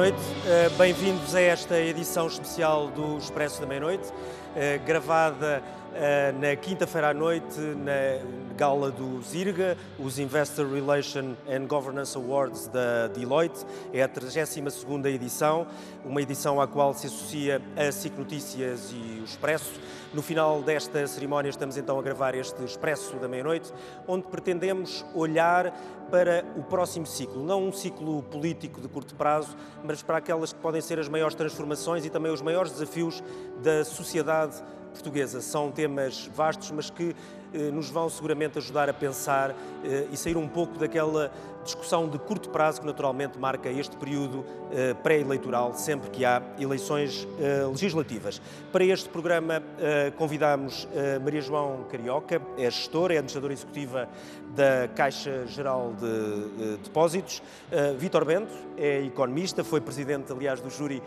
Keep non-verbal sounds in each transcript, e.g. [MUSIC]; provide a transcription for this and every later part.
Noite, uh, bem-vindos a esta edição especial do Expresso da Meia-Noite, uh, gravada uh, na quinta-feira à noite na gala do ZIRGA, os Investor Relation and Governance Awards da Deloitte. É a 32ª edição, uma edição à qual se associa a SIC Notícias e o Expresso. No final desta cerimónia estamos então a gravar este Expresso da Meia-Noite, onde pretendemos olhar para o próximo ciclo, não um ciclo político de curto prazo, mas para aquelas que podem ser as maiores transformações e também os maiores desafios da sociedade portuguesa. São temas vastos, mas que nos vão seguramente ajudar a pensar eh, e sair um pouco daquela discussão de curto prazo que naturalmente marca este período eh, pré-eleitoral, sempre que há eleições legislativas. Para este programa convidamos Maria João Carioca, é gestora, é administradora executiva da Caixa Geral de Depósitos. Vítor Bento é economista, foi presidente, aliás, do júri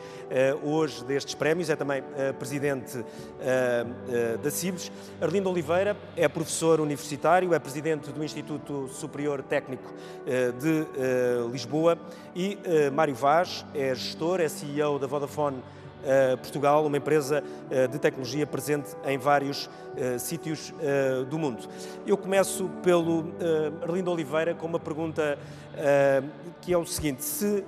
hoje destes prémios, é também presidente da CIBS. Arlindo Oliveira é professor universitário, é presidente do Instituto Superior Técnico eh, de eh, Lisboa e eh, Mário Vaz é gestor, é CEO da Vodafone Portugal, uma empresa de tecnologia presente em vários sítios do mundo. Eu começo pelo Arlindo Oliveira com uma pergunta que é o seguinte: se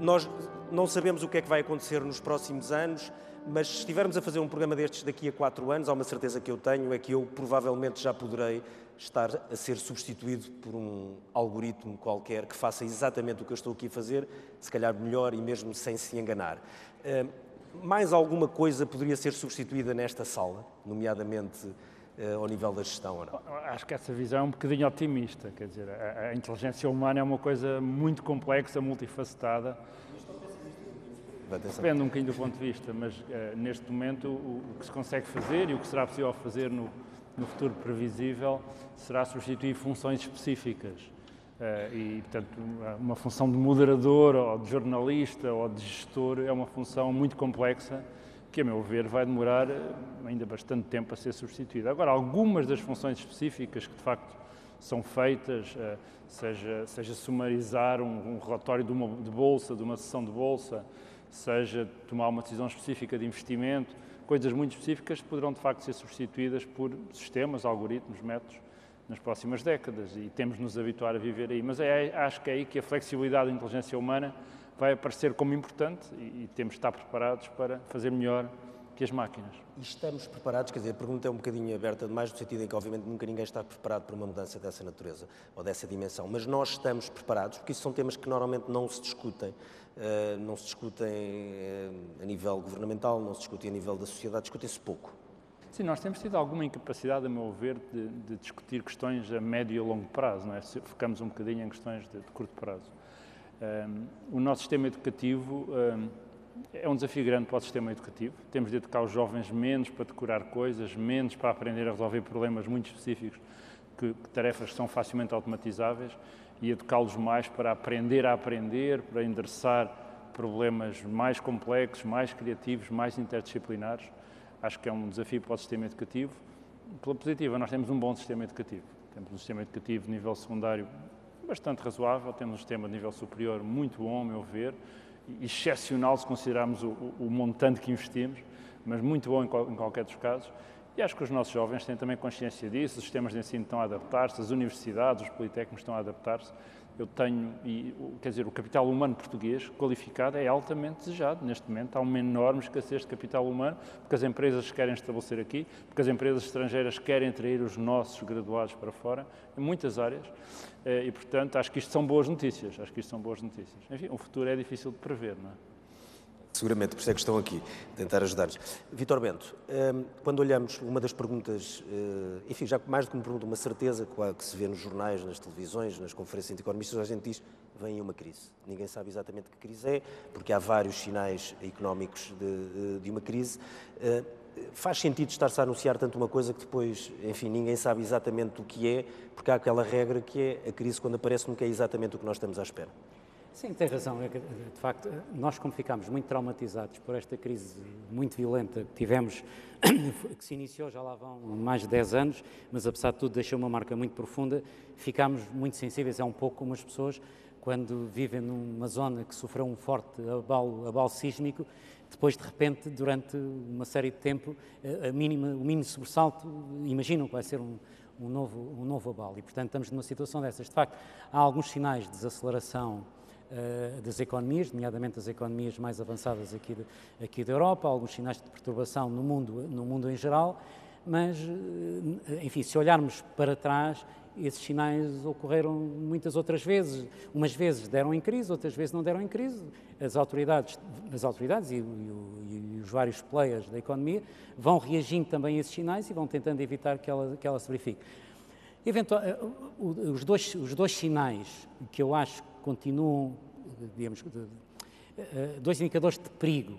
nós não sabemos o que é que vai acontecer nos próximos anos, mas se estivermos a fazer um programa destes daqui a quatro anos, há uma certeza que eu tenho, é que eu provavelmente já poderei estar a ser substituído por um algoritmo qualquer que faça exatamente o que eu estou aqui a fazer, se calhar melhor e mesmo sem se enganar. Uh, mais alguma coisa poderia ser substituída nesta sala, nomeadamente uh, ao nível da gestão ou não? Acho que essa visão é um bocadinho otimista, quer dizer, a, a inteligência humana é uma coisa muito complexa, multifacetada, Depende um bocadinho do ponto de vista, mas uh, neste momento o, o, que se consegue fazer e o que será possível fazer no, no futuro previsível será substituir funções específicas. Uh, e, portanto, uma função de moderador ou de jornalista ou de gestor é uma função muito complexa que, a meu ver, vai demorar eh, ainda bastante tempo a ser substituída. Agora, algumas das funções específicas que, de facto, são feitas, seja, seja sumarizar um, um relatório de, uma, de bolsa, de uma sessão de bolsa, seja tomar uma decisão específica de investimento, coisas muito específicas poderão de facto ser substituídas por sistemas, algoritmos, métodos nas próximas décadas e temos de nos habituar a viver aí. Mas é, acho que é aí que a flexibilidade da inteligência humana vai aparecer como importante e, e temos de estar preparados para fazer melhor que as máquinas. E estamos preparados, quer dizer, a pergunta é um bocadinho aberta demais, no sentido em que, obviamente, nunca ninguém está preparado para uma mudança dessa natureza ou dessa dimensão, mas nós estamos preparados, porque isso são temas que normalmente não se discutem não se discutem eh, a nível governamental, não se discutem a nível da sociedade, discutem-se pouco. Sim, nós temos tido alguma incapacidade, a meu ver, de, de, discutir questões a médio e longo prazo, não é? Focamos um bocadinho em questões de, de curto prazo. Um, ehm, o nosso sistema educativo um, é um desafio grande para o sistema educativo. Temos de educar os jovens menos para decorar coisas, menos para aprender a resolver problemas muito específicos, que, que tarefas que são facilmente automatizáveis e educá-los mais para aprender a aprender, para endereçar problemas mais complexos, mais criativos, mais interdisciplinares. Acho que é um desafio para o sistema educativo. Pela positiva, nós temos um bom sistema educativo. Temos um sistema educativo de nível secundário bastante razoável, temos um sistema de nível superior muito bom, a meu ver, excepcional se considerarmos o, o montante que investimos, mas muito bom em, qual, em qualquer dos casos. E acho que os nossos jovens têm também consciência disso, os sistemas de ensino estão a adaptar-se, as universidades, os politécnicos estão a adaptar-se. Eu tenho, e, quer dizer, o capital humano português qualificado é altamente desejado. Neste momento há uma enorme escassez de capital humano, porque as empresas querem estabelecer aqui, porque as empresas estrangeiras querem trazer os nossos graduados para fora, em muitas áreas. Eh, e, portanto, acho que isto são boas notícias. Acho que isto são boas notícias. Enfim, o futuro é difícil de prever, não é? Seguramente, por isso é que estão aqui, tentar ajudar-nos. Vitor Bento, hum, quando olhamos uma das perguntas, eh, enfim, já mais do que uma pergunta, uma certeza que se vê nos jornais, nas televisões, nas conferências de economistas, a gente diz, vem uma crise. Ninguém sabe exatamente que crise é, porque há vários sinais económicos de, de uma crise. Eh, faz sentido estar-se a anunciar tanto uma coisa que depois, enfim, ninguém sabe exatamente o que é, porque há aquela regra que é a crise quando aparece nunca é exatamente o que nós estamos à espera. Sim, tem razão. É de facto, nós como ficámos muito traumatizados por esta crise muito violenta que tivemos, [COUGHS] que se iniciou já lá vão mais de 10 anos, mas apesar de tudo deixou uma marca muito profunda, ficámos muito sensíveis, é um pouco como as pessoas quando vivem numa zona que sofreu um forte abalo, abalo sísmico, depois de repente, durante uma série de tempo, a mínima, o mínimo sobressalto, imaginam que vai ser um, um, novo, um novo abalo. E, portanto, estamos numa situação dessas. De facto, há alguns sinais de desaceleração uh, das economias, nomeadamente as economias mais avançadas aqui, de, aqui da Europa, alguns sinais de perturbação no mundo, no mundo em geral, mas, uh, enfim, se olharmos para trás, esses sinais ocorreram muitas outras vezes. Umas vezes deram em crise, outras vezes não deram em crise. As autoridades, as autoridades e, e, e os vários players da economia vão reagindo também a esses sinais e vão tentando evitar que ela, que ela se verifique. Eventual, eh, os, dois, os dois sinais que eu acho continuam, digamos, eh, dois indicadores de perigo,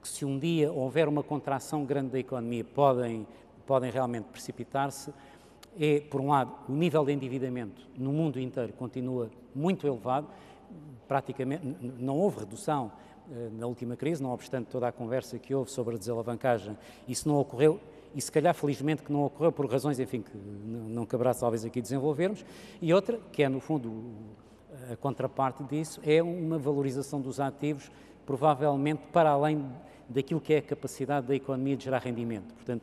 que se um dia houver uma contração grande da economia podem, podem realmente precipitar-se, é, por um lado, o nível de endividamento no mundo inteiro continua muito elevado, praticamente não houve redução eh, na última crise, não obstante toda a conversa que houve sobre a desalavancagem, isso não ocorreu e se calhar felizmente que não ocorreu por razões, enfim, que não caberá talvez aqui desenvolvermos, e outra, que é no fundo a contraparte disso, é uma valorização dos ativos, provavelmente para além daquilo que é a capacidade da economia de gerar rendimento. Portanto,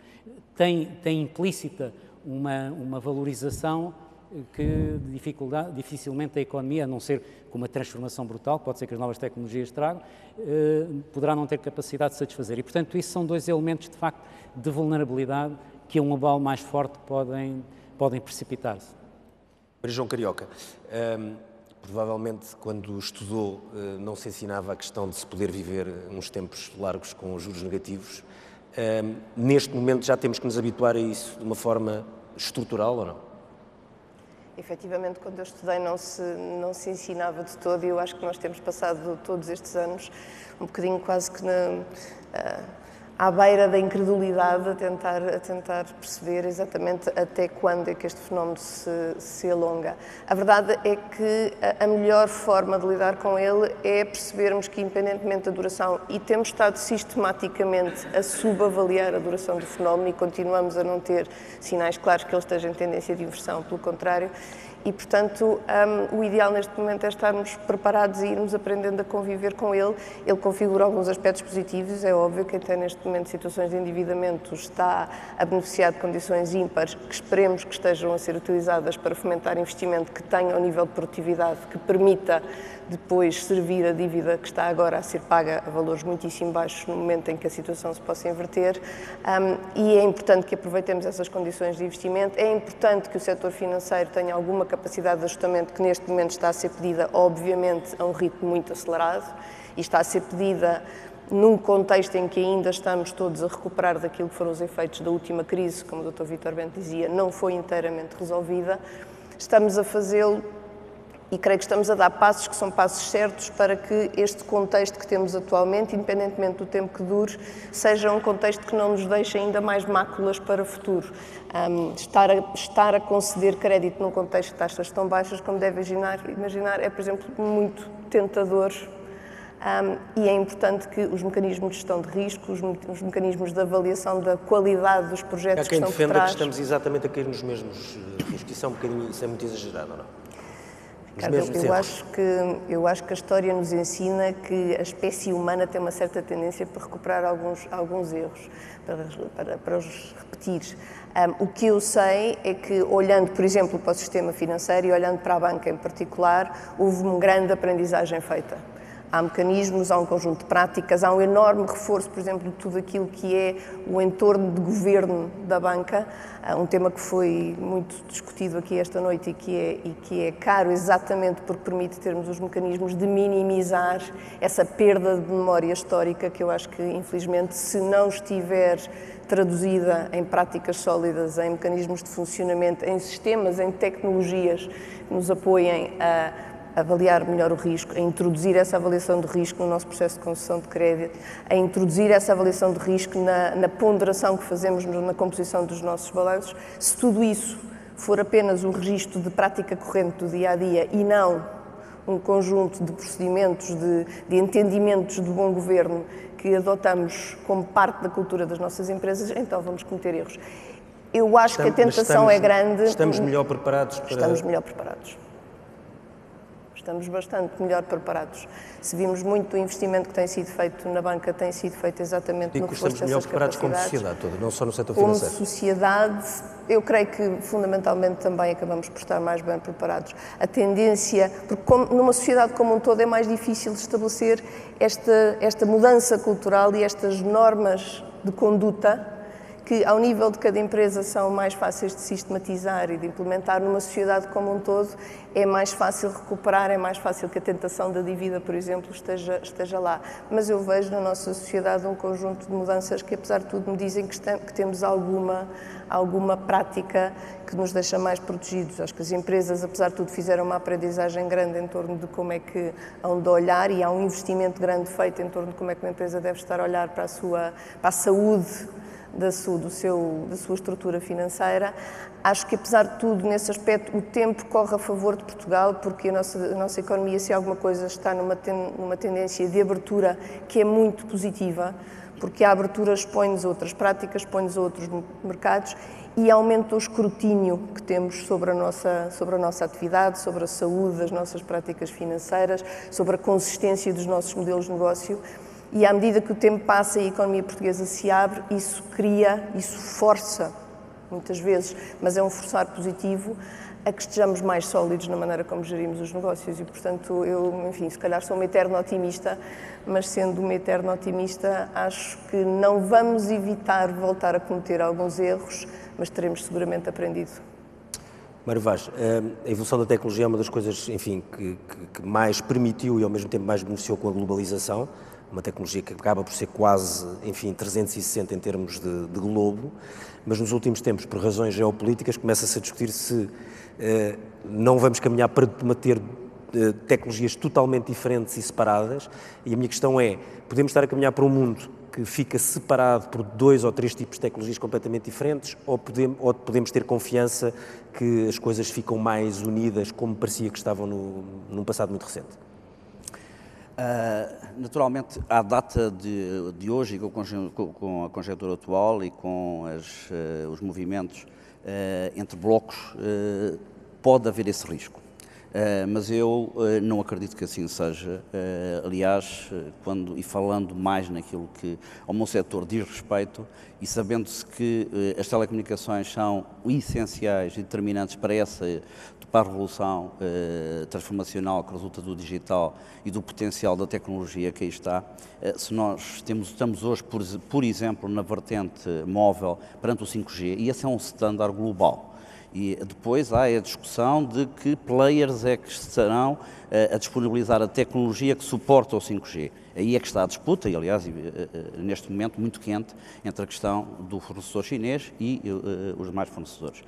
tem, tem implícita uma, uma valorização que dificilmente a economia, a não ser com uma transformação brutal, que pode ser que as novas tecnologias tragam, eh, poderá não ter capacidade de satisfazer. E, portanto, isso são dois elementos, de facto, de vulnerabilidade que um abalo mais forte podem, podem precipitar-se. João Carioca, ehm, provavelmente quando estudou eh, não se ensinava a questão de se poder viver uns tempos largos com juros negativos. Ehm, neste momento já temos que nos habituar a isso de uma forma estrutural ou não? Efetivamente, quando eu estudei não se, não se ensinava de todo e eu acho que nós temos passado todos estes anos um bocadinho quase que na, uh, à beira da incredulidade a tentar, a tentar perceber exatamente até quando é que este fenómeno se, se alonga. A verdade é que a, melhor forma de lidar com ele é percebermos que, independentemente da duração, e temos estado sistematicamente a subavaliar a duração do fenómeno e continuamos a não ter sinais claros que ele esteja em tendência de inversão, pelo contrário, e, portanto, um, o ideal neste momento é estarmos preparados e irmos aprendendo a conviver com ele. Ele configura alguns aspectos positivos, é óbvio que até neste momento situações de endividamento está a beneficiar de condições ímpares que esperemos que estejam a ser utilizadas para fomentar investimento que tenha um nível de produtividade que permita depois servir a dívida que está agora a ser paga a valores muitíssimo baixos no momento em que a situação se possa inverter. Um, e é importante que aproveitemos essas condições de investimento. É importante que o setor financeiro tenha alguma capacidade de ajustamento que neste momento está a ser pedida, obviamente, a um ritmo muito acelerado e está a ser pedida num contexto em que ainda estamos todos a recuperar daquilo que foram os efeitos da última crise, como o Dr. Vítor Bento dizia, não foi inteiramente resolvida. Estamos a fazê-lo e creio que estamos a dar passos que são passos certos para que este contexto que temos atualmente, independentemente do tempo que dure, seja um contexto que não nos deixe ainda mais máculas para o futuro. Um, estar, a, estar a conceder crédito num contexto de taxas tão baixas, como deve imaginar, imaginar é, por exemplo, muito tentador um, e é importante que os mecanismos de gestão de risco, os, os, mecanismos de avaliação da qualidade dos projetos Há quem que estão defenda por trás... que estamos exatamente a cair nos mesmos eh, riscos. Isso é, um bocadinho, isso é muito exagerado, não é? Ricardo, eu, acho que, eu acho que a história nos ensina que a espécie humana tem uma certa tendência para recuperar alguns, alguns erros, para, para, para os repetir. Um, o que eu sei é que, olhando, por exemplo, para o sistema financeiro e olhando para a banca em particular, houve uma grande aprendizagem feita há mecanismos, há um conjunto de práticas, há um enorme reforço, por exemplo, de tudo aquilo que é o entorno de governo da banca, um tema que foi muito discutido aqui esta noite e que é, e que é caro exatamente porque permite termos os mecanismos de minimizar essa perda de memória histórica que eu acho que, infelizmente, se não estiver traduzida em práticas sólidas, em mecanismos de funcionamento, em sistemas, em tecnologias que nos apoiem a avaliar melhor o risco, a introduzir essa avaliação de risco no nosso processo de concessão de crédito, a introduzir essa avaliação de risco na, na ponderação que fazemos na composição dos nossos balanços, se tudo isso for apenas um registro de prática corrente do dia a dia e não um conjunto de procedimentos, de, de entendimentos de bom governo que adotamos como parte da cultura das nossas empresas, então vamos cometer erros. Eu acho estamos, que a tentação estamos, é grande. Estamos melhor preparados para. Estamos melhor preparados estamos bastante melhor preparados. Se vimos muito do investimento que tem sido feito na banca, tem sido feito exatamente e no reforço dessas capacidades. como sociedade toda, não só no setor financeiro. Como sociedade, eu creio que fundamentalmente também acabamos por estar mais bem preparados. A tendência, porque como, numa sociedade como um todo é mais difícil estabelecer esta, esta mudança cultural e estas normas de conduta que, ao nível de cada empresa, são mais fáceis de sistematizar e de implementar numa sociedade como um todo, é mais fácil recuperar, é mais fácil que a tentação da dívida, por exemplo, esteja, esteja lá. Mas eu vejo na nossa sociedade um conjunto de mudanças que, apesar de tudo, me dizem que, que temos alguma, alguma prática que nos deixa mais protegidos. Acho que as empresas, apesar de tudo, fizeram uma aprendizagem grande em torno de como é que hão de olhar e há um investimento grande feito em torno de como é que uma empresa deve estar a olhar para a sua para a saúde da sua, do seu, da sua estrutura financeira. Acho que, apesar de tudo, nesse aspecto, o tempo corre a favor de Portugal, porque a nossa, a nossa economia, se alguma coisa, está numa, ten, numa tendência de abertura que é muito positiva, porque a abertura expõe-nos outras práticas, expõe-nos outros mercados e aumenta o escrutínio que temos sobre a, nossa, sobre a nossa atividade, sobre a saúde das nossas práticas financeiras, sobre a consistência dos nossos modelos de negócio. E à medida que o tempo passa e a economia portuguesa se abre, isso cria, isso força, muitas vezes, mas é um forçar positivo, a que estejamos mais sólidos na maneira como gerimos os negócios. E, portanto, eu, enfim, se calhar sou uma eterna otimista, mas sendo uma eterna otimista, acho que não vamos evitar voltar a cometer alguns erros, mas teremos seguramente aprendido. Mário Vaz, eh, a evolução da tecnologia é uma das coisas, enfim, que, que, que mais permitiu e ao mesmo tempo mais beneficiou com a globalização uma tecnologia que acaba por ser quase, enfim, 360 em termos de, de globo, mas nos últimos tempos, por razões geopolíticas, começa-se a discutir se eh, não vamos caminhar para ter eh, tecnologias totalmente diferentes e separadas, e a minha questão é, podemos estar a caminhar para um mundo que fica separado por dois ou três tipos de tecnologias completamente diferentes, ou podemos, ou podemos ter confiança que as coisas ficam mais unidas, como parecia que estavam no, num passado muito recente? Uh, naturalmente, à data de, de hoje, e com, com, a conjectura atual e com as, uh, os movimentos uh, entre blocos, pode haver esse risco. mas eu não acredito que assim seja. aliás, quando, e falando mais naquilo que ao meu setor diz respeito, e sabendo-se que as telecomunicações são essenciais e determinantes para essa para a revolução eh, transformacional que resulta do digital e do potencial da tecnologia que aí está, eh, se nós temos, estamos hoje, por, por exemplo, na vertente móvel perante o 5G, e esse é um standard global. E depois há a discussão de que players é que estarão eh, a disponibilizar a tecnologia que suporta o 5G. Aí é que está a disputa, e aliás, eh, eh, neste momento muito quente, entre a questão do fornecedor chinês e os demais fornecedores.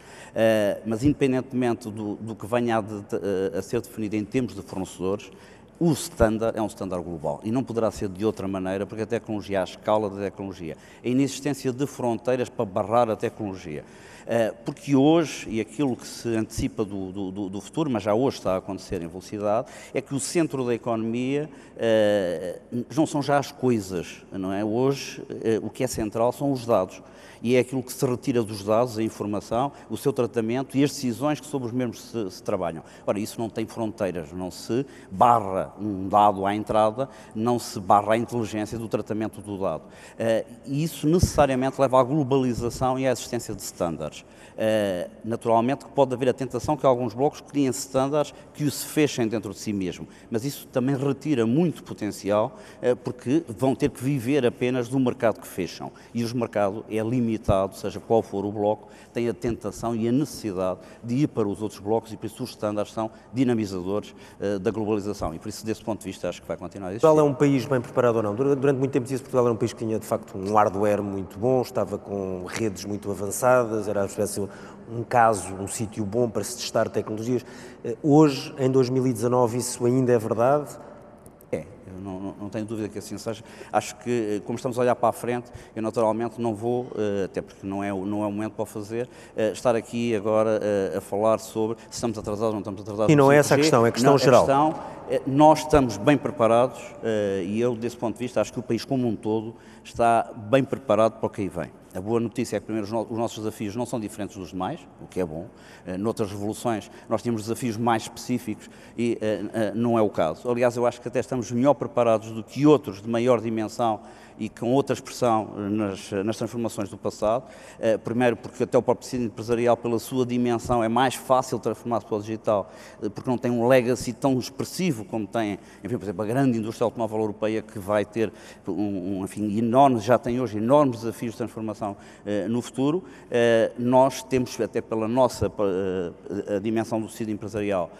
Mas, independentemente do, do que venha a, de, a ser definido em termos de fornecedores, o standard é um standard global e não poderá ser de outra maneira, porque a tecnologia, a escala da tecnologia, a inexistência de fronteiras para barrar a tecnologia. Eh, porque hoje, e aquilo que se antecipa do, do, do, futuro, mas já hoje está a acontecer em velocidade, é que o centro da economia eh, não são já as coisas, não é? Hoje eh, o que é central são os dados e é aquilo que se retira dos dados, a informação, o seu tratamento e as decisões que sobre os mesmos se, se trabalham. Ora, isso não tem fronteiras, não se barra um dado à entrada, não se barra a inteligência do tratamento do dado. Uh, e isso necessariamente leva à globalização e à existência de estándares. Uh, naturalmente que pode haver a tentação que alguns blocos criem estándares que os fechem dentro de si mesmo, mas isso também retira muito potencial, uh, porque vão ter que viver apenas do mercado que fecham. E os mercados é limitado seja qual for o bloco, tem a tentação e a necessidade de ir para os outros blocos e por isso os estándares são dinamizadores uh, da globalização e por isso desse ponto de vista acho que vai continuar a existir. Portugal é um país bem preparado ou não? Durante muito tempo dizia Portugal era um país que tinha de facto um hardware muito bom, estava com redes muito avançadas, era um caso, um sítio bom para se testar tecnologias. Eh, hoje, em 2019, isso ainda é verdade? não, não, tenho dúvida que assim seja. Acho que, eh, como estamos a olhar para a frente, eu naturalmente não vou, eh, até porque não é, não é o momento para o fazer, estar aqui agora a falar sobre se estamos atrasados ou não estamos atrasados. E não é essa a questão, é a questão não, geral. A questão, nós estamos bem preparados e eu, desse ponto de vista, acho que o país como um todo está bem preparado para o que aí vem. A boa notícia é que, primeiro, os nossos desafios não são diferentes dos demais, o que é bom. Uh, noutras revoluções, nós tínhamos desafios mais específicos e uh, uh, não é o caso. Aliás, eu acho que até estamos melhor preparados do que outros de maior dimensão e com outra expressão eh, nas, nas transformações do passado. Eh, primeiro, porque até o próprio tecido empresarial, pela sua dimensão, é mais fácil transformar-se para o digital, eh, porque não tem um legacy tão expressivo como tem, enfim, por exemplo, a grande indústria automóvel europeia, que vai ter, um, um enfim, enormes, já tem hoje enormes desafios de transformação no futuro. nós temos, até pela nossa a dimensão do tecido empresarial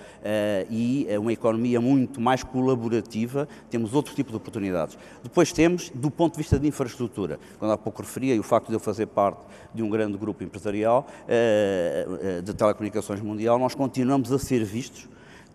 e uma economia muito mais colaborativa, temos outro tipo de oportunidades. Depois temos, do ponto ponto de vista de infraestrutura, quando há pouco referia, e o facto de eu fazer parte de um grande grupo empresarial eh, eh, de telecomunicações mundial, nós continuamos a ser vistos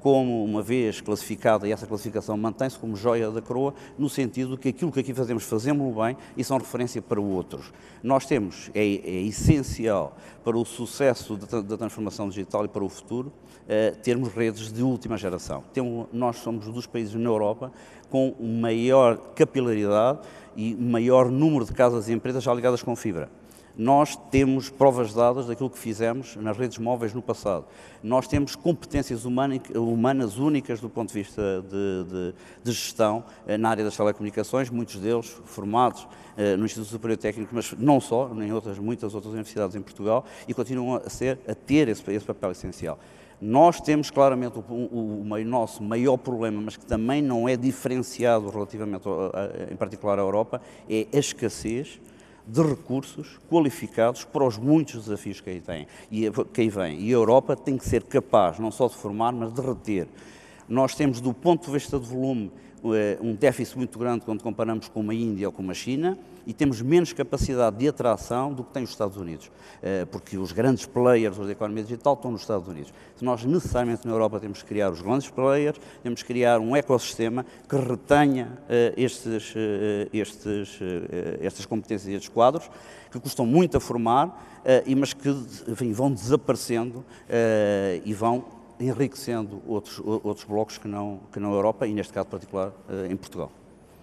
como, uma vez classificada, e essa classificação mantém-se como joia da coroa, no sentido que aquilo que aqui fazemos, fazemos-lo bem e são referência para outros. Nós temos, é, é essencial para o sucesso da, da, transformação digital e para o futuro, é, termos redes de última geração. Nós somos dos países na Europa com maior capilaridade e maior número de casas e empresas já ligadas com fibra. Nós temos provas dadas daquilo que fizemos nas redes móveis no passado. Nós temos competências humanas únicas do ponto de vista de, de, de gestão eh, na área das telecomunicações, muitos deles formados eh, no Instituto Superior Técnico, mas não só, nem outras, muitas outras universidades em Portugal, e continuam a, ser, a ter esse, esse papel essencial. Nós temos claramente o, o, o, nosso maior problema, mas que também não é diferenciado relativamente, a, a, em particular à Europa, é a escassez de recursos qualificados para os muitos desafios que aí, tem, e, que aí vem. E a Europa tem que ser capaz não só de formar, mas de reter. Nós temos, do ponto de vista de volume, eh, um déficit muito grande quando comparamos com uma Índia ou com uma China e temos menos capacidade de atração do que tem os Estados Unidos, eh, porque os grandes players da economia digital estão nos Estados Unidos. Nós necessariamente na Europa temos que criar os grandes players, temos que criar um ecossistema que retenha eh, estes, estes, estas competências e estes quadros, que custam muito a formar, mas que enfim, vão desaparecendo e vão enriquecendo outros, outros blocos que não, que não a Europa e, neste caso particular, eh, em Portugal.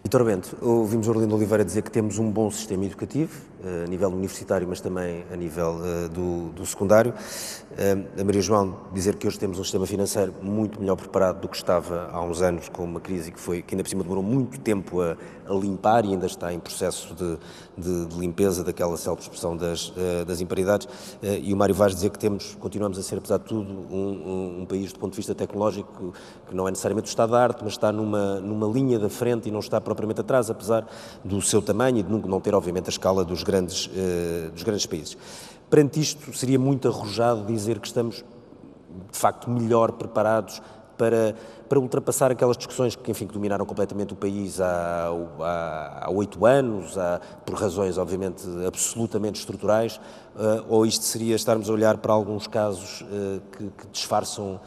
Vitor Bento, ouvimos Orlindo Oliveira dizer que temos um bom sistema educativo, a nível universitário, mas também a nível uh, do, do, secundário. Uh, a Maria João dizer que hoje temos um sistema financeiro muito melhor preparado do que estava há uns anos, com uma crise que, foi, que ainda por cima demorou muito tempo a, a limpar e ainda está em processo de, de, de limpeza daquela self-expressão das, das imparidades. e o Mário Vaz dizer que temos, continuamos a ser, apesar de tudo, um, um, um, país, do ponto de vista tecnológico, que não é necessariamente o estado da arte, mas está numa, numa linha da frente e não está propriamente atrás, apesar do seu tamanho e de não ter, obviamente, a escala dos grandes, uh, dos grandes países. Perante isto, seria muito arrojado dizer que estamos, de facto, melhor preparados para, para ultrapassar aquelas discussões que, enfim, que dominaram completamente o país há oito anos, há, por razões, obviamente, absolutamente estruturais, uh, ou isto seria estarmos a olhar para alguns casos uh, que, que, disfarçam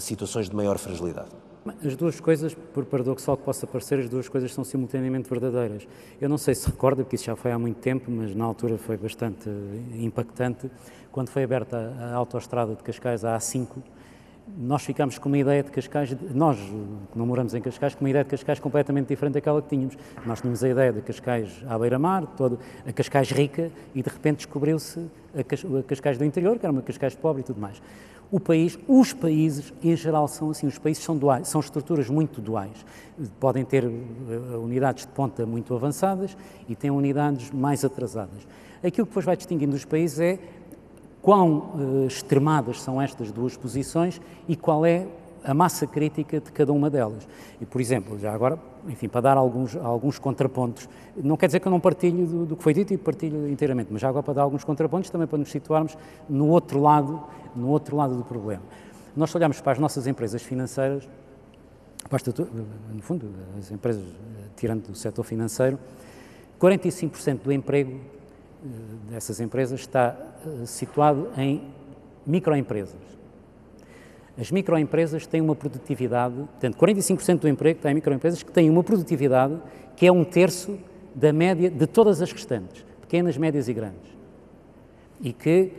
situações de maior fragilidade? As duas coisas, por paradoxal que possa parecer, as duas coisas são simultaneamente verdadeiras. Eu não sei se recorda, porque isso já foi há muito tempo, mas na altura foi bastante impactante, quando foi aberta a autoestrada de Cascais, a A5, nós ficámos com uma ideia de Cascais, nós que não moramos em Cascais, com uma ideia de Cascais completamente diferente daquela que tínhamos. Nós tínhamos a ideia de Cascais à beira-mar, a Cascais rica, e de repente descobriu-se a Cascais do interior, que era uma Cascais pobre e tudo mais o país, os países em geral são assim, os países são duais, são estruturas muito duais. Podem ter uh, unidades de ponta muito avançadas e têm unidades mais atrasadas. Aquilo que depois vai distinguindo os países é quão uh, extremadas são estas duas posições e qual é a massa crítica de cada uma delas. E, por exemplo, já agora, enfim, para dar alguns, alguns contrapontos, não quer dizer que eu não partilho do, do, que foi dito e partilho inteiramente, mas já agora para dar alguns contrapontos também para nos situarmos no outro lado, no outro lado do problema. Nós olhamos para as nossas empresas financeiras, basta, no fundo, as empresas, tirando do setor financeiro, 45% do emprego eh, dessas empresas está eh, situado em microempresas. As microempresas têm uma produtividade, portanto, 45% do emprego está em microempresas que têm uma produtividade que é um terço da média de todas as restantes, pequenas, médias e grandes. E que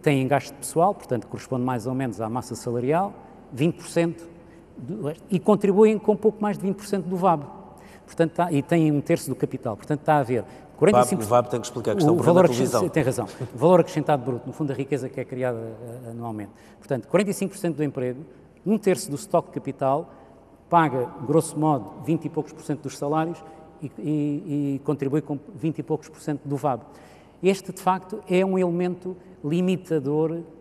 têm gasto pessoal, portanto, corresponde mais ou menos à massa salarial, 20%, do, e contribuem com pouco mais de 20% do VAB. Portanto, está, e têm um terço do capital. Portanto, está a haver 45... O VAB tem que explicar a questão o valor televisão. Tem razão. O valor acrescentado bruto, no fundo, a riqueza que é criada uh, anualmente. Portanto, 45% do emprego, um terço do estoque de capital, paga, grosso modo, 20 e poucos por cento dos salários e, e, e contribui com 20 e poucos por cento do VAB. Este, de facto, é um elemento limitador eh,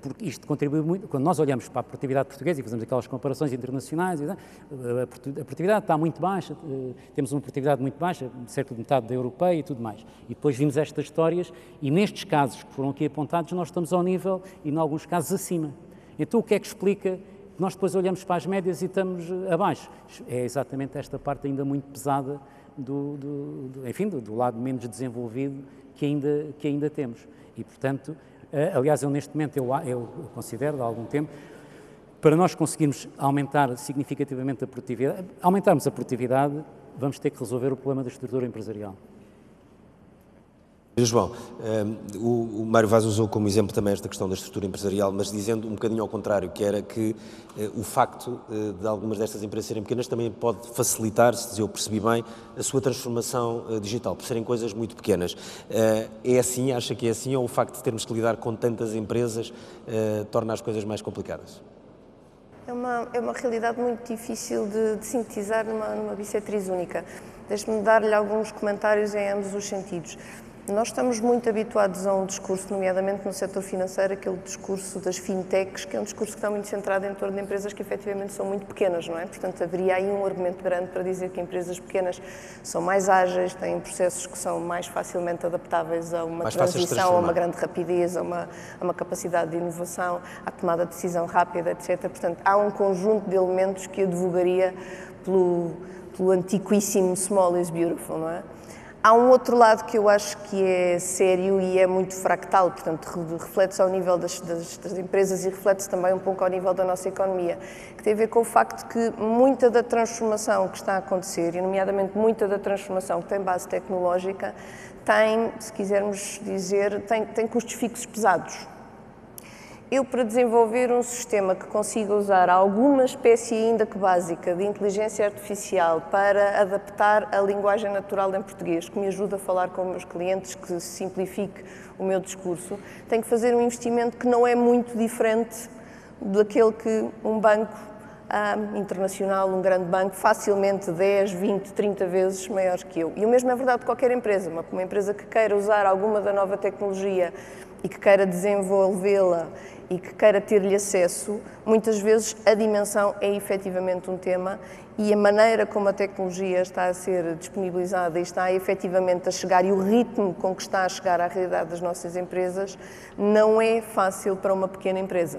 porque isto contribui muito, quando nós olhamos para a produtividade portuguesa e fazemos aquelas comparações internacionais, eh, a produtividade está muito baixa, eh, temos uma produtividade muito baixa, cerca de metade da europeia e tudo mais. E depois vimos estas histórias e nestes casos que foram aqui apontados, nós estamos ao nível e, em alguns casos, acima. Então, o que é que explica que nós depois olhamos para as médias e estamos abaixo? É exatamente esta parte ainda muito pesada do, do, do enfim, do, do lado menos desenvolvido que ainda, que ainda temos. E, portanto, eh, aliás, eu neste momento, eu, eu considero, há algum tempo, para nós conseguirmos aumentar significativamente a produtividade, aumentarmos a produtividade, vamos ter que resolver o problema da estrutura empresarial. João, ehm, o, Mário Vaz usou como exemplo também esta questão da estrutura empresarial, mas dizendo um bocadinho ao contrário, que era que eh, o facto eh, de algumas destas empresas serem pequenas também pode facilitar, se eu percebi bem, a sua transformação eh, digital, por serem coisas muito pequenas. É assim, acha que é assim, ou o facto de termos que lidar com tantas empresas torna as coisas mais complicadas? É uma, é uma realidade muito difícil de, de sintetizar numa, numa bissetriz única. Deixe-me dar-lhe alguns comentários em ambos os sentidos. Nós estamos muito habituados a um discurso, nomeadamente no setor financeiro, aquele discurso das fintechs, que é um discurso que está muito centrado em torno de empresas que efetivamente são muito pequenas, não é? Portanto, haveria aí um argumento grande para dizer que empresas pequenas são mais ágeis, têm processos que são mais facilmente adaptáveis a uma mais transição, a uma grande rapidez, a uma, a uma capacidade de inovação, à tomada de decisão rápida, etc. Portanto, há um conjunto de elementos que advogaria pelo, pelo antiquíssimo small is beautiful, não é? Há um outro lado que eu acho que é sério e é muito fractal, portanto, reflete-se ao nível das, das, das empresas e reflete-se também um pouco ao nível da nossa economia, que tem a ver com o facto que muita da transformação que está a acontecer, e nomeadamente muita da transformação que tem base tecnológica, tem, se quisermos dizer, tem, tem custos fixos pesados. Eu, para desenvolver um sistema que consiga usar alguma espécie ainda que básica de inteligência artificial para adaptar a linguagem natural em português, que me ajude a falar com os meus clientes, que simplifique o meu discurso, tenho que fazer um investimento que não é muito diferente daquele que um banco ah, internacional, um grande banco, facilmente 10, 20, 30 vezes maior que eu. E o mesmo é verdade de qualquer empresa. Uma, uma empresa que queira usar alguma da nova tecnologia e que queira desenvolvê-la e que queira ter-lhe acesso, muitas vezes a dimensão é efetivamente um tema e a maneira como a tecnologia está a ser disponibilizada e está efetivamente a chegar e o ritmo com que está a chegar à realidade das nossas empresas não é fácil para uma pequena empresa.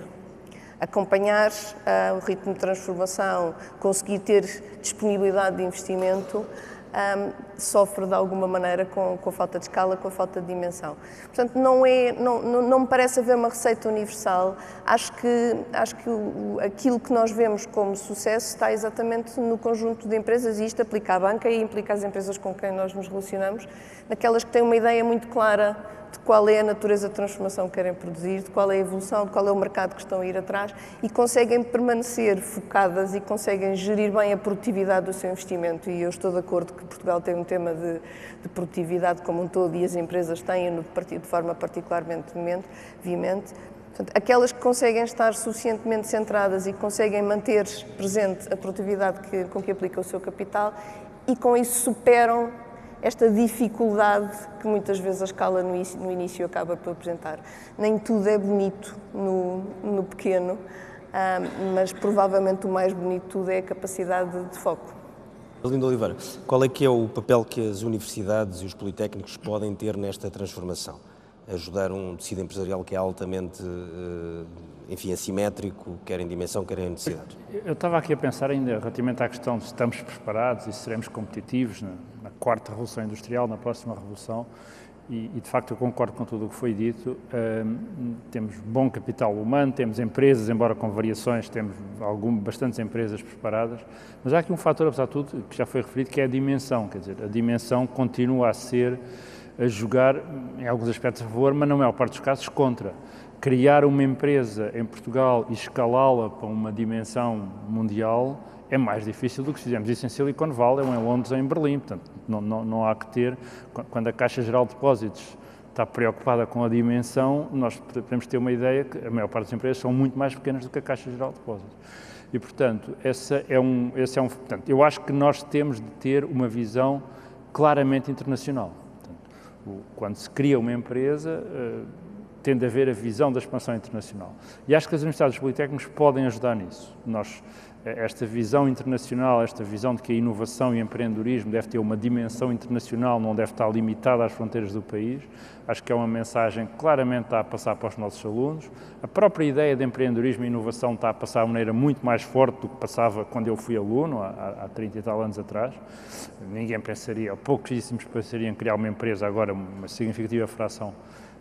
Acompanhar uh, o ritmo de transformação, conseguir ter disponibilidade de investimento, um, sofre de alguma maneira com, com, a falta de escala, com a falta de dimensão. Portanto, não, é, não, não, me parece haver uma receita universal. Acho que, acho que o, aquilo que nós vemos como sucesso está exatamente no conjunto de empresas, e isto aplica à banca e implica às empresas com quem nós nos relacionamos, naquelas que têm uma ideia muito clara de qual é a natureza de transformação que querem produzir, de qual é a evolução, de qual é o mercado que estão a ir atrás e conseguem permanecer focadas e conseguem gerir bem a produtividade do seu investimento. E eu estou de acordo que Portugal tem um tema de, de produtividade como um todo e as empresas têm-no de forma particularmente veemente. Portanto, aquelas que conseguem estar suficientemente centradas e conseguem manter presente a produtividade que, com que aplica o seu capital e com isso superam esta dificuldade que muitas vezes a escala no início, no início acaba por apresentar. Nem tudo é bonito no, no pequeno, mas provavelmente o mais bonito de tudo é a capacidade de foco. Lindo Oliveira, qual é que é o papel que as universidades e os politécnicos podem ter nesta transformação? Ajudar um tecido empresarial que é altamente uh, enfim, assimétrico, quer em dimensão, quer em necessidades. Eu estava aqui a pensar ainda relativamente à questão de se estamos preparados e seremos competitivos quarta revolução industrial, na próxima revolução, e, e, de facto eu concordo com tudo o que foi dito. Temos bom capital humano, temos empresas, embora com variações, temos algum, bastantes empresas preparadas, mas há aqui um fator, apesar de tudo, que já foi referido, que é a dimensão, quer dizer, a dimensão continua a ser a jogar, em alguns aspectos, a favor, mas na maior parte dos casos contra. criar uma empresa em Portugal e escalá-la para uma dimensão mundial é mais difícil do que fizemos isso em Silicon Valley ou em Londres ou em Berlim. Portanto, não, não, não há que ter, quando a Caixa Geral de Depósitos está preocupada com a dimensão, nós podemos ter uma ideia que a maior parte das empresas são muito mais pequenas do que a Caixa Geral de Depósitos. E, portanto, essa é um, esse é um, portanto, eu acho que nós temos de ter uma visão claramente internacional. Portanto, quando se cria uma empresa, uh, tem de haver a visão da expansão internacional. E acho que as universidades politécnicas podem ajudar nisso. Nós, esta visão internacional, esta visão de que a inovação e empreendedorismo deve ter uma dimensão internacional, não deve estar limitada às fronteiras do país, acho que é uma mensagem que claramente está a passar para os nossos alunos. A própria ideia de empreendedorismo e inovação está a passar de maneira muito mais forte do que passava quando eu fui aluno, há, há 30 e tal anos atrás. Ninguém pensaria, pouquíssimos pensariam em criar uma empresa, agora uma significativa fração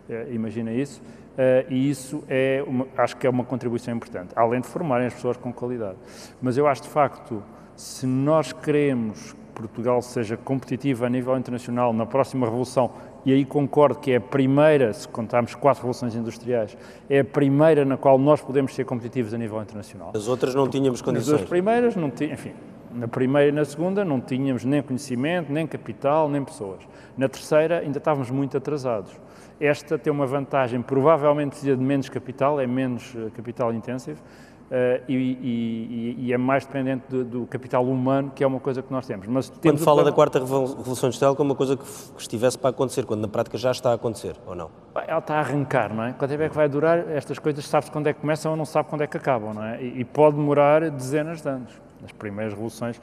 eh, imagina isso. Uh, e isso é uma, acho que é uma contribuição importante, além de formarem as pessoas com qualidade. Mas eu acho de facto, se nós queremos que Portugal seja competitivo a nível internacional na próxima revolução, e aí concordo que é a primeira, se contarmos quatro revoluções industriais, é a primeira na qual nós podemos ser competitivos a nível internacional. As outras não tínhamos condições. As duas primeiras, não tinha, enfim, na primeira e na segunda não tínhamos nem conhecimento, nem capital, nem pessoas. Na terceira ainda estávamos muito atrasados. Esta tem uma vantagem, provavelmente de menos capital, é menos eh, capital intensivo, Uh, e, e, e, é mais dependente do, do, capital humano, que é uma coisa que nós temos. Mas temos quando fala da quarta revolução industrial como uma coisa que, que, estivesse para acontecer, quando na prática já está a acontecer, ou não? Ela está a arrancar, não é? Quanto tempo é que vai durar? Estas coisas sabe-se quando é que começam ou não sabe quando é que acabam, não é? E, e pode demorar dezenas de anos. As primeiras revoluções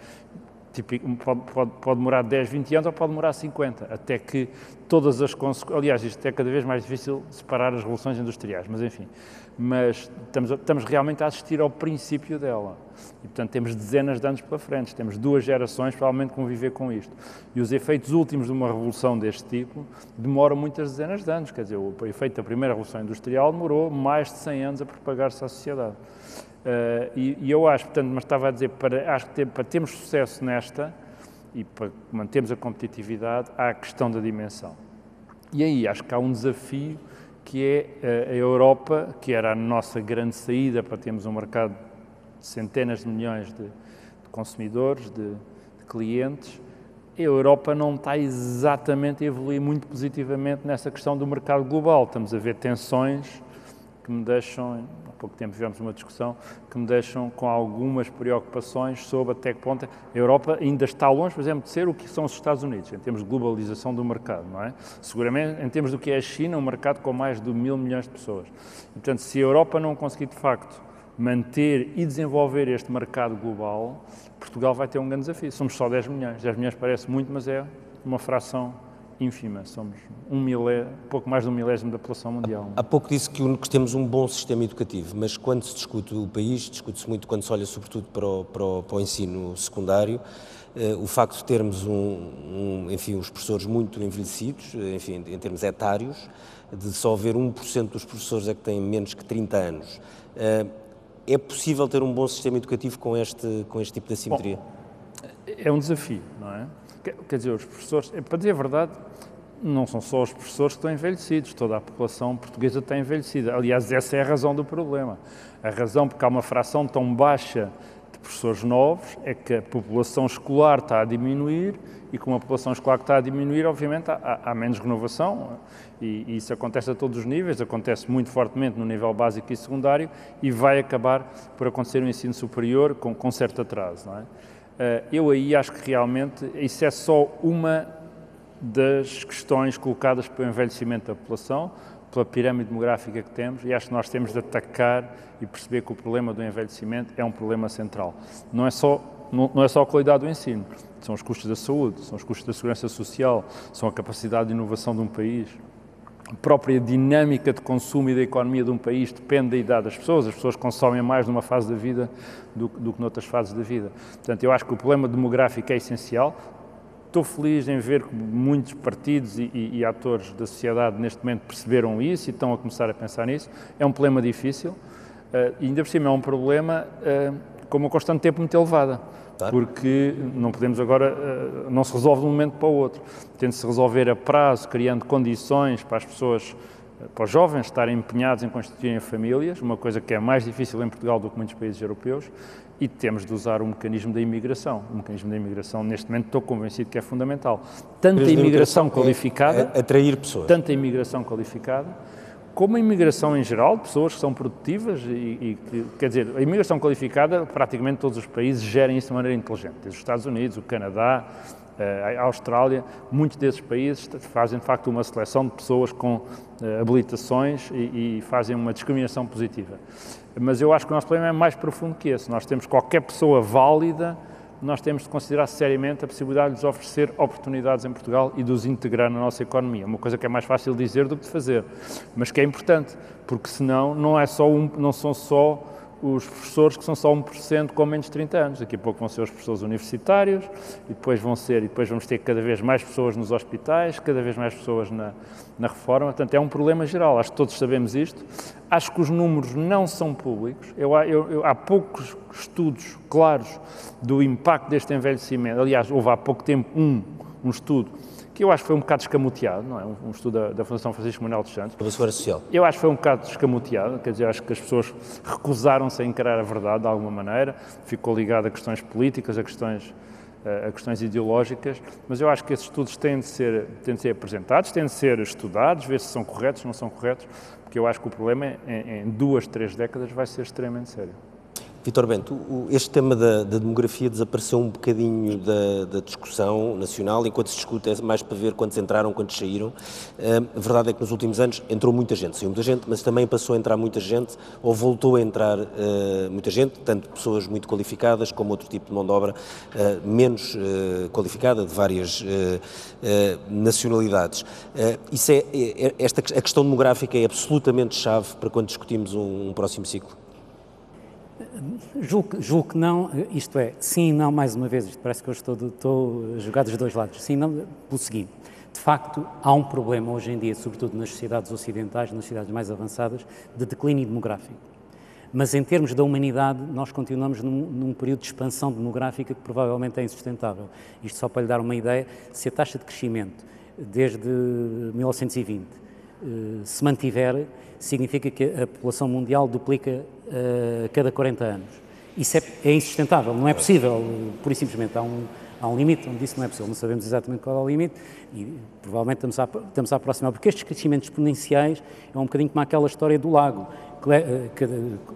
pode, pode, pode demorar 10, 20 anos ou pode demorar 50, até que todas as consequências. Aliás, isto é cada vez mais difícil separar as revoluções industriais, mas enfim. Mas estamos, estamos realmente a assistir ao princípio dela. E, portanto, temos dezenas de anos pela frente, temos duas gerações provavelmente conviver com isto. E os efeitos últimos de uma revolução deste tipo demoram muitas dezenas de anos. Quer dizer, o efeito da primeira revolução industrial demorou mais de 100 anos a propagar-se à sociedade. Uh, e, e, eu acho, portanto, mas estava a dizer, para, acho que para termos sucesso nesta e para mantermos a competitividade, há a questão da dimensão. E aí acho que há um desafio que é uh, a Europa, que era a nossa grande saída para termos um mercado de centenas de milhões de, de consumidores, de, de clientes, a Europa não está exatamente a evoluir muito positivamente nessa questão do mercado global. Estamos a ver tensões que me deixam pouco tempo tivemos uma discussão que me deixam com algumas preocupações sobre até que ponto a Europa ainda está longe, por exemplo, de ser o que são os Estados Unidos, em termos de globalização do mercado, não é? Seguramente, em termos do que é a China, um mercado com mais de mil milhões de pessoas. Portanto, se a Europa não conseguir, de facto, manter e desenvolver este mercado global, Portugal vai ter um grande desafio. Somos só 10 milhões. 10 milhões parece muito, mas é uma fração ínfima, somos um milé, pouco mais de um milésimo da população mundial. Há pouco disse que, que, temos um bom sistema educativo, mas quando se discute o país, discute-se muito quando se olha sobretudo para o, para o, para o ensino secundário, eh, o facto de termos um, um, enfim, os professores muito envelhecidos, eh, enfim, em termos etários, de só haver 1% dos professores é que têm menos que 30 anos. Eh, é possível ter um bom sistema educativo com este, com este tipo de assimetria? Bom, é um desafio, não é? Quer dizer, os professores, é, para dizer a verdade, não são só os professores que estão envelhecidos, toda a população portuguesa está envelhecida. Aliás, essa é a razão do problema. A razão porque há uma fração tão baixa de professores novos é que a população escolar está a diminuir e com a população escolar que está a diminuir, obviamente, há, há menos renovação e, e, isso acontece a todos os níveis, acontece muito fortemente no nível básico e secundário e vai acabar por acontecer no ensino superior com, com certo atraso, não é? Eh, eu aí acho que realmente isso é só uma das questões colocadas pelo envelhecimento da população, pela pirâmide demográfica que temos, e acho que nós temos de atacar e perceber que o problema do envelhecimento é um problema central. Não é só, não, não é só a qualidade do ensino, são os custos da saúde, são os custos da segurança social, são a capacidade de inovação de um país, a própria dinâmica de consumo e da economia de um país depende da idade das pessoas. As pessoas consomem mais numa fase da vida do, do que noutras fases da vida. Portanto, eu acho que o problema demográfico é essencial. Estou feliz em ver que muitos partidos e, e, e, atores da sociedade neste momento perceberam isso e estão a começar a pensar nisso. É um problema difícil uh, ainda por cima é um problema uh, com uma constante tempo muito elevada. Claro. Porque não podemos agora, uh, não se resolve de um momento para o outro. Tem de se resolver a prazo, criando condições para as pessoas para os jovens estarem empenhados em constituírem famílias, uma coisa que é mais difícil em Portugal do que muitos países europeus, e temos de usar o mecanismo da imigração. O mecanismo da imigração, neste momento, estou convencido que é fundamental. Tanto a imigração qualificada, é atrair pessoas. Tanto a imigração qualificada, como a imigração em geral, pessoas que são produtivas e, e que, quer dizer, a imigração qualificada, praticamente todos os países gerem isso de maneira inteligente. Os Estados Unidos, o Canadá, eh, a Austrália, muitos desses países fazem de facto uma seleção de pessoas com uh, habilitações e, e, fazem uma discriminação positiva. Mas eu acho que o nosso problema é mais profundo que esse. Nós temos qualquer pessoa válida, nós temos de considerar seriamente a possibilidade de lhes oferecer oportunidades em Portugal e de os integrar na nossa economia. Uma coisa que é mais fácil dizer do que de fazer, mas que é importante, porque senão não, é só um, não são só os professores que são só 1% com menos de 30 anos. Daqui a pouco vão ser os professores universitários e depois vão ser, e depois vamos ter cada vez mais pessoas nos hospitais, cada vez mais pessoas na, na reforma. Portanto, é um problema geral. Acho que todos sabemos isto. Acho que os números não são públicos. Eu, eu, eu, há poucos estudos claros do impacto deste envelhecimento. Aliás, houve há pouco tempo um, um estudo que eu acho que foi um bocado escamoteado, não é? Um, estudo da, da Fundação Francisco Manuel dos Santos. Sobre a Segurança Social. Eu acho que foi um bocado escamoteado, quer dizer, acho que as pessoas recusaram-se a encarar a verdade de alguma maneira, ficou ligado a questões políticas, a questões, a questões ideológicas, mas eu acho que esses estudos têm de ser, têm de ser apresentados, têm de ser estudados, ver se são corretos, se não são corretos, porque eu acho que o problema, em, em duas, três décadas, vai ser extremamente sério. Vitor Bento, este tema da, da, demografia desapareceu um bocadinho da, da, discussão nacional, enquanto se discute é mais para ver quantos entraram, quantos saíram. a verdade é que nos últimos anos entrou muita gente, saiu muita gente, mas também passou a entrar muita gente, ou voltou a entrar uh, muita gente, tanto pessoas muito qualificadas como outro tipo de mão de obra uh, menos uh, qualificada, de várias nacionalidades. isso é, é, esta, a questão demográfica é absolutamente chave para quando discutimos um, um próximo ciclo? Julgo, julgo, que não, isto é, sim e não, mais uma vez, isto parece que eu estou, estou jogado dos dois lados, sim não, pelo seguinte, de facto, há um problema hoje em dia, sobretudo nas sociedades ocidentais, nas sociedades mais avançadas, de declínio demográfico. Mas em termos da humanidade, nós continuamos num, num, período de expansão demográfica que provavelmente é insustentável. Isto só para lhe dar uma ideia, se a taxa de crescimento desde 1920 eh, se mantiver, significa que a população mundial duplica a cada 40 anos. Isso é, é, insustentável, não é possível, pura e simplesmente. Há um, há um limite onde isso não é possível, não sabemos exatamente qual é o limite e provavelmente estamos a, estamos a aproximar, porque estes crescimentos exponenciais é um bocadinho como aquela história do lago. Que, eh, que,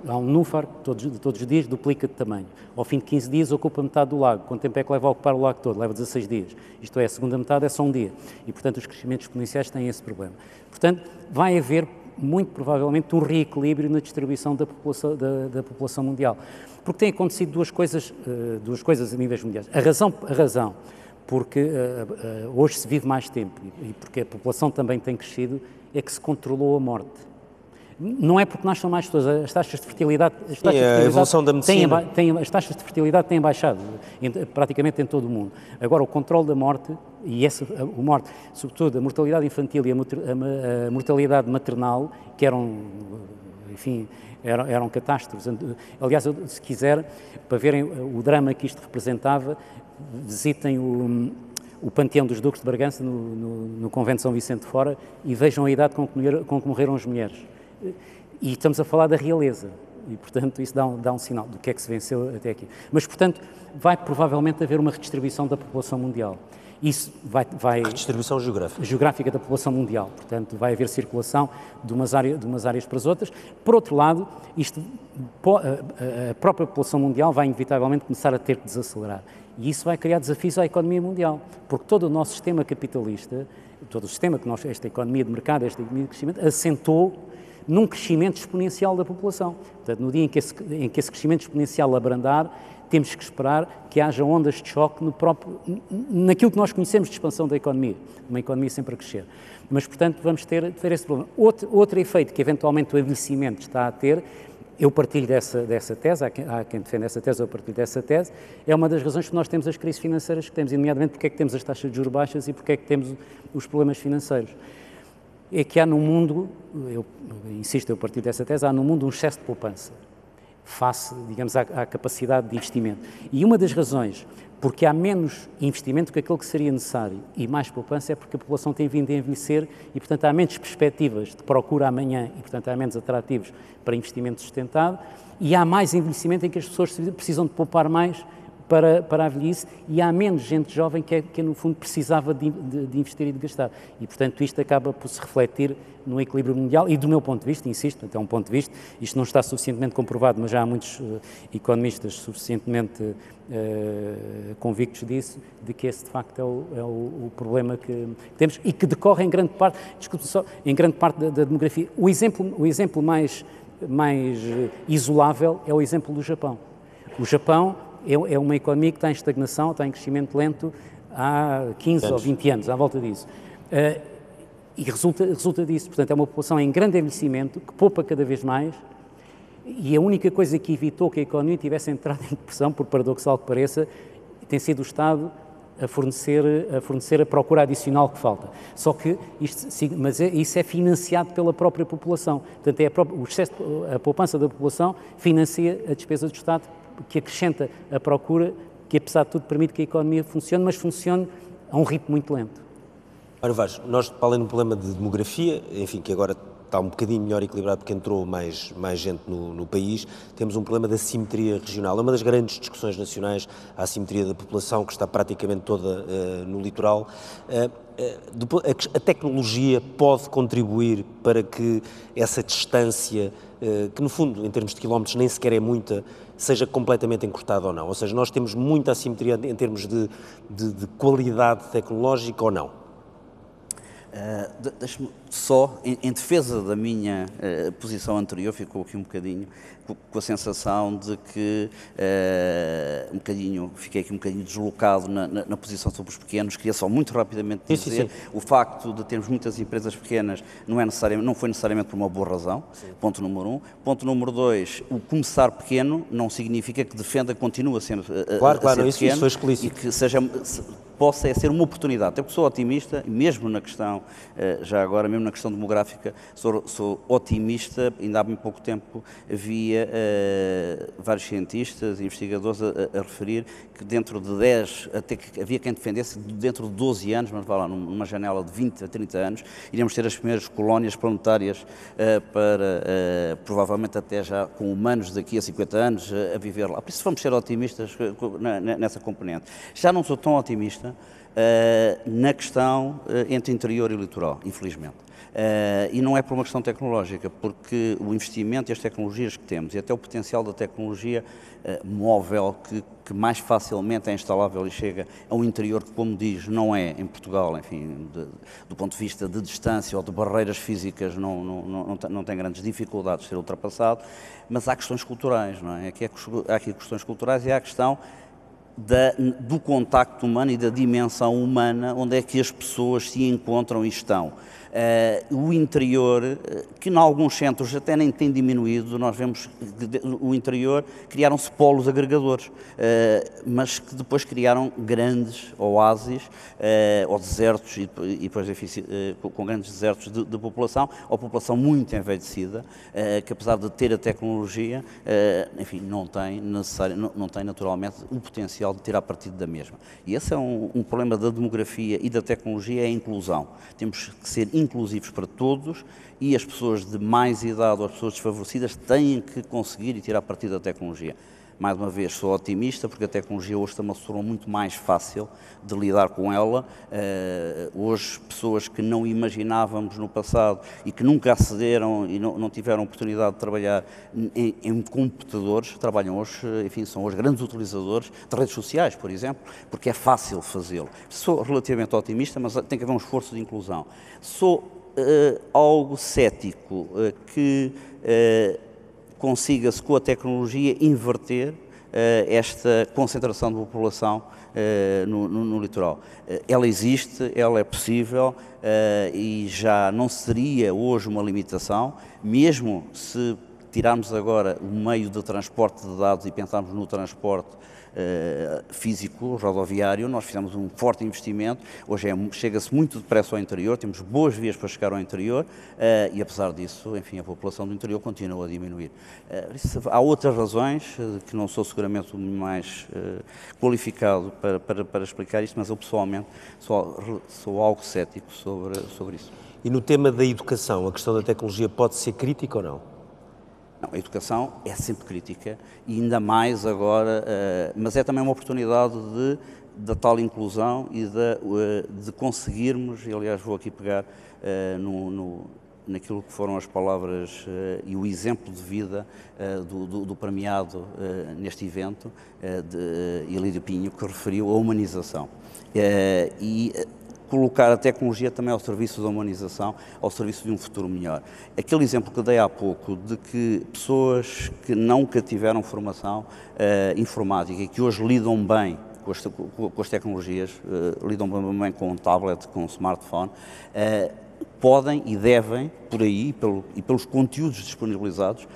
há um núfar que todos, todos os dias duplica de tamanho. Ao fim de 15 dias ocupa metade do lago. Quanto tempo é que leva a ocupar o lago todo? Leva 16 dias. Isto é, a segunda metade é só um dia. E, portanto, os crescimentos exponenciais têm esse problema. Portanto, vai haver muito provavelmente um reequilíbrio na distribuição da população, da, da população mundial. Porque têm acontecido duas coisas, uh, duas coisas a níveis mundiais. A razão, a razão porque uh, uh, hoje se vive mais tempo e porque a população também tem crescido, é que se controlou a morte. Não é porque somos mais pessoas, as taxas de fertilidade, as taxas Sim, a evolução da medicina. Têm, têm, as taxas de fertilidade têm baixado em, praticamente em todo o mundo. Agora, o controle da morte, e essa, a, a morte, sobretudo a mortalidade infantil e a, a, a mortalidade maternal, que eram, enfim, eram, eram catástrofes. Aliás, se quiser, para verem o drama que isto representava, visitem o, o Panteão dos Duques de Bragança, no, no, no Convento de São Vicente de Fora, e vejam a idade com que, com que morreram as mulheres. E estamos a falar da realeza. E, portanto, isso dá um, dá um sinal do que é que se venceu até aqui. Mas, portanto, vai provavelmente haver uma redistribuição da população mundial. Isso vai. vai redistribuição geográfica. Geográfica da população mundial. Portanto, vai haver circulação de umas, áreas, de umas áreas para as outras. Por outro lado, isto, a própria população mundial vai inevitavelmente começar a ter que desacelerar. E isso vai criar desafios à economia mundial. Porque todo o nosso sistema capitalista, todo o sistema que nós, esta economia de mercado, esta economia de crescimento, assentou num crescimento exponencial da população. Portanto, no dia em que esse, em que esse crescimento exponencial abrandar, temos que esperar que haja ondas de choque no próprio, naquilo que nós conhecemos de expansão da economia, uma economia sempre a crescer. Mas, portanto, vamos ter, ter esse problema. Outro, outro efeito que eventualmente o envelhecimento está a ter, eu partilho dessa, dessa tese, há quem, há quem defenda essa tese, eu partilho dessa tese, é uma das razões que nós temos as crises financeiras que temos, nomeadamente porque é que temos as taxas de juros baixas e porque é que temos os problemas financeiros é que há no mundo, eu insisto, eu partilho dessa tese, há no mundo um excesso de poupança. face, digamos, à, à capacidade de investimento. E uma das razões porque há menos investimento que aquilo que seria necessário e mais poupança é porque a população tem vindo a envelhecer e, portanto, há menos perspectivas de procura amanhã e, portanto, há menos atrativos para investimento sustentado e há mais envelhecimento em que as pessoas precisam de poupar mais para, para a velhice e há menos gente jovem que, é, que no fundo, precisava de, de, de, investir e de gastar. E, portanto, isto acaba por se refletir no equilíbrio mundial e, do meu ponto de vista, insisto, até um ponto de vista, isto não está suficientemente comprovado, mas já há muitos uh, economistas suficientemente uh, convictos disso, de que esse, de facto, é o, é o, o problema que temos e que decorre em grande parte, desculpe só, em grande parte da, da demografia. O exemplo, o exemplo mais, mais isolável é o exemplo do Japão. O Japão é, é uma economia que está em estagnação, está em crescimento lento há 15 anos. ou 20 anos, à volta disso. Uh, e resulta, resulta disso. Portanto, é uma população em grande envelhecimento, que poupa cada vez mais, e a única coisa que evitou que a economia tivesse entrado [LAUGHS] em depressão, por paradoxal que pareça, tem sido o Estado a fornecer, a fornecer a procura adicional que falta. Só que isto, mas é, isso é financiado pela própria população. Portanto, é a, própria, o excesso, a poupança da população financia a despesa do Estado que acrescenta a procura, que apesar de tudo permite que a economia funcione, mas funcione a um ritmo muito lento. Ora, Vaz, nós, para além do problema de demografia, enfim, que agora está um bocadinho melhor equilibrado porque entrou mais, mais gente no, no, país, temos um problema da simetria regional. É uma das grandes discussões nacionais, a assimetria da população, que está praticamente toda uh, no litoral. Uh, a tecnologia pode contribuir para que essa distância, que no fundo, em termos de quilómetros, nem sequer é muita, seja completamente encurtada ou não. Ou seja, nós temos muita assimetria em termos de, de, de qualidade tecnológica ou não. Uh, Deixe-me só, em, em, defesa da minha uh, posição anterior, ficou aqui um bocadinho com, a sensação de que uh, um bocadinho, fiquei aqui um bocadinho deslocado na, na, na, posição sobre os pequenos. Queria só muito rapidamente dizer sim, sim. o facto de termos muitas empresas pequenas não, é necessariamente, não foi necessariamente por uma boa razão, sim. ponto número um. Ponto número dois, o começar pequeno não significa que defenda que continua sempre a, claro, a claro, ser isso, pequeno isso foi e que seja possa ser uma oportunidade. Até porque sou otimista, mesmo na questão, eh, já agora, mesmo na questão demográfica, sou, sou otimista. Ainda há bem pouco tempo havia uh, vários cientistas, investigadores a, a, referir que dentro de 10, até que havia quem defendesse dentro de 12 anos, mas vá lá, numa janela de 20 a 30 anos, iríamos ter as primeiras colónias planetárias uh, para, uh, provavelmente até já com humanos daqui a 50 anos a viver lá. Por isso vamos ser otimistas nessa componente. Já não sou tão otimista uh, na questão uh, entre interior e litoral, infelizmente. Uh, e não é por uma questão tecnológica, porque o investimento e as tecnologias que temos, e até o potencial da tecnologia uh, móvel, que, que, mais facilmente é instalável e chega ao interior, que, como diz, não é em Portugal, enfim, de, do ponto de vista de distância ou de barreiras físicas, não, não, não, não tem grandes dificuldades de ser ultrapassado, mas há questões culturais, não é? Aqui há aqui questões culturais e há a questão da, do contacto humano e da dimensão humana, onde é que as pessoas se encontram e estão. Uh, o interior, eh, que em alguns centros até nem tem diminuído, nós vemos o interior criaram-se polos agregadores, uh, mas que depois criaram grandes oásis ou desertos, e, depois com grandes desertos de, de, população, ou população muito envelhecida, que apesar de ter a tecnologia, enfim, não tem, necessário, não, tem naturalmente o potencial de tirar partido da mesma. E esse é um, um problema da demografia e da tecnologia, é a inclusão. Temos que ser inclusivos para todos e as pessoas de mais idade ou as pessoas desfavorecidas têm que conseguir e tirar partido da tecnologia. Mais uma vez, sou otimista porque a tecnologia hoje está-me tornou muito mais fácil de lidar com ela. Uh, hoje, pessoas que não imaginávamos no passado e que nunca acederam e não, não tiveram oportunidade de trabalhar em, em, computadores, trabalham hoje, enfim, são hoje grandes utilizadores de redes sociais, por exemplo, porque é fácil fazê-lo. Sou relativamente otimista, mas tem que haver um esforço de inclusão. Sou uh, algo cético uh, que consiga-se com a tecnologia inverter uh, esta concentração de população uh, no, no, no, litoral. Uh, ela existe, ela é possível e já não seria hoje uma limitação, mesmo se tirarmos agora o meio de transporte de dados e pensarmos no transporte físico, rodoviário, nós fizemos um forte investimento, hoje é, chega-se muito depressa ao interior, temos boas vias para chegar ao interior uh, e apesar disso, enfim, a população do interior continua a diminuir. Isso, há outras razões, que não sou seguramente o mais qualificado para, para, para, explicar isto, mas eu pessoalmente sou, sou algo cético sobre, sobre isso. E no tema da educação, a questão da tecnologia pode ser crítica ou não? Não, a educação é sempre crítica e ainda mais agora, uh, mas é também uma oportunidade de, da tal inclusão e de, uh, de conseguirmos, e aliás vou aqui pegar uh, no, no, naquilo que foram as palavras e o exemplo de vida do, do, do, premiado neste evento, de Pinho, que referiu a humanização. e colocar a tecnologia também ao serviço da humanização, ao serviço de um futuro melhor. Aquele exemplo que dei há pouco de que pessoas que nunca tiveram formação uh, informática e que hoje lidam bem com as, com as tecnologias, uh, lidam bem com um tablet, com um smartphone, uh, podem e devem, por aí pelo, e pelos conteúdos disponibilizados,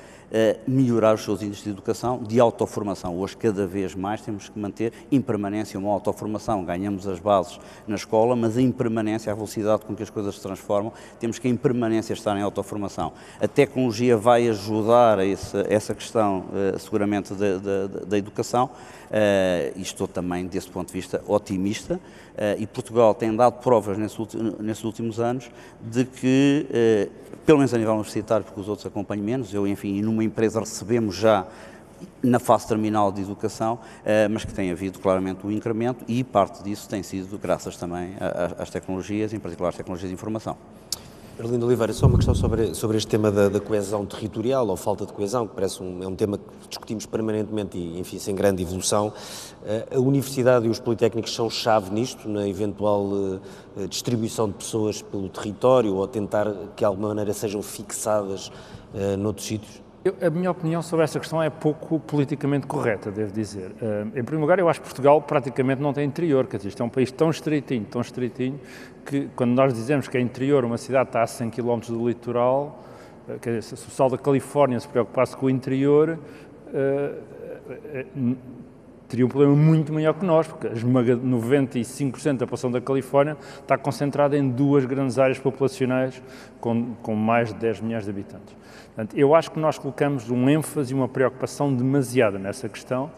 melhorar os seus índices de educação, de autoformação. Hoje, cada vez mais, temos que manter em permanência uma autoformação. Ganhamos as bases na escola, mas a impermanência, a velocidade com que as coisas se transformam, temos que em permanência estar em autoformação. A tecnologia vai ajudar a essa, essa questão, uh, seguramente, da, da, da educação, uh, e estou também, desse ponto de vista, otimista, uh, e Portugal tem dado provas nesses últimos anos de que, pelo menos a nível universitário, porque os outros acompanham menos, eu, enfim, numa uma empresa recebemos já na fase terminal de educação, eh, mas que tem havido claramente um incremento e parte disso tem sido graças também às tecnologias, em particular às tecnologias de informação. Arlindo Oliveira, só uma questão sobre, sobre este tema da, da, coesão territorial ou falta de coesão, que parece um, é um tema que discutimos permanentemente e, enfim, sem grande evolução. Eh, a universidade e os politécnicos são chave nisto, na eventual uh, distribuição de pessoas pelo território ou tentar que de alguma maneira sejam fixadas noutros sítios? Eu, a minha opinião sobre essa questão é pouco politicamente correta, devo dizer. Uh, em primeiro lugar, eu acho que Portugal praticamente não tem interior, quer dizer, isto é um país tão estreitinho, tão estreitinho, que quando nós dizemos que é interior, uma cidade está a 100 km do litoral, uh, quer dizer, se o pessoal da Califórnia se preocupasse com o interior, uh, teria um problema muito maior que nós, porque esmaga 95% da população da Califórnia está concentrada em duas grandes áreas populacionais com, com mais de 10 milhões de habitantes. Portanto, eu acho que nós colocamos um ênfase e uma preocupação demasiada nessa questão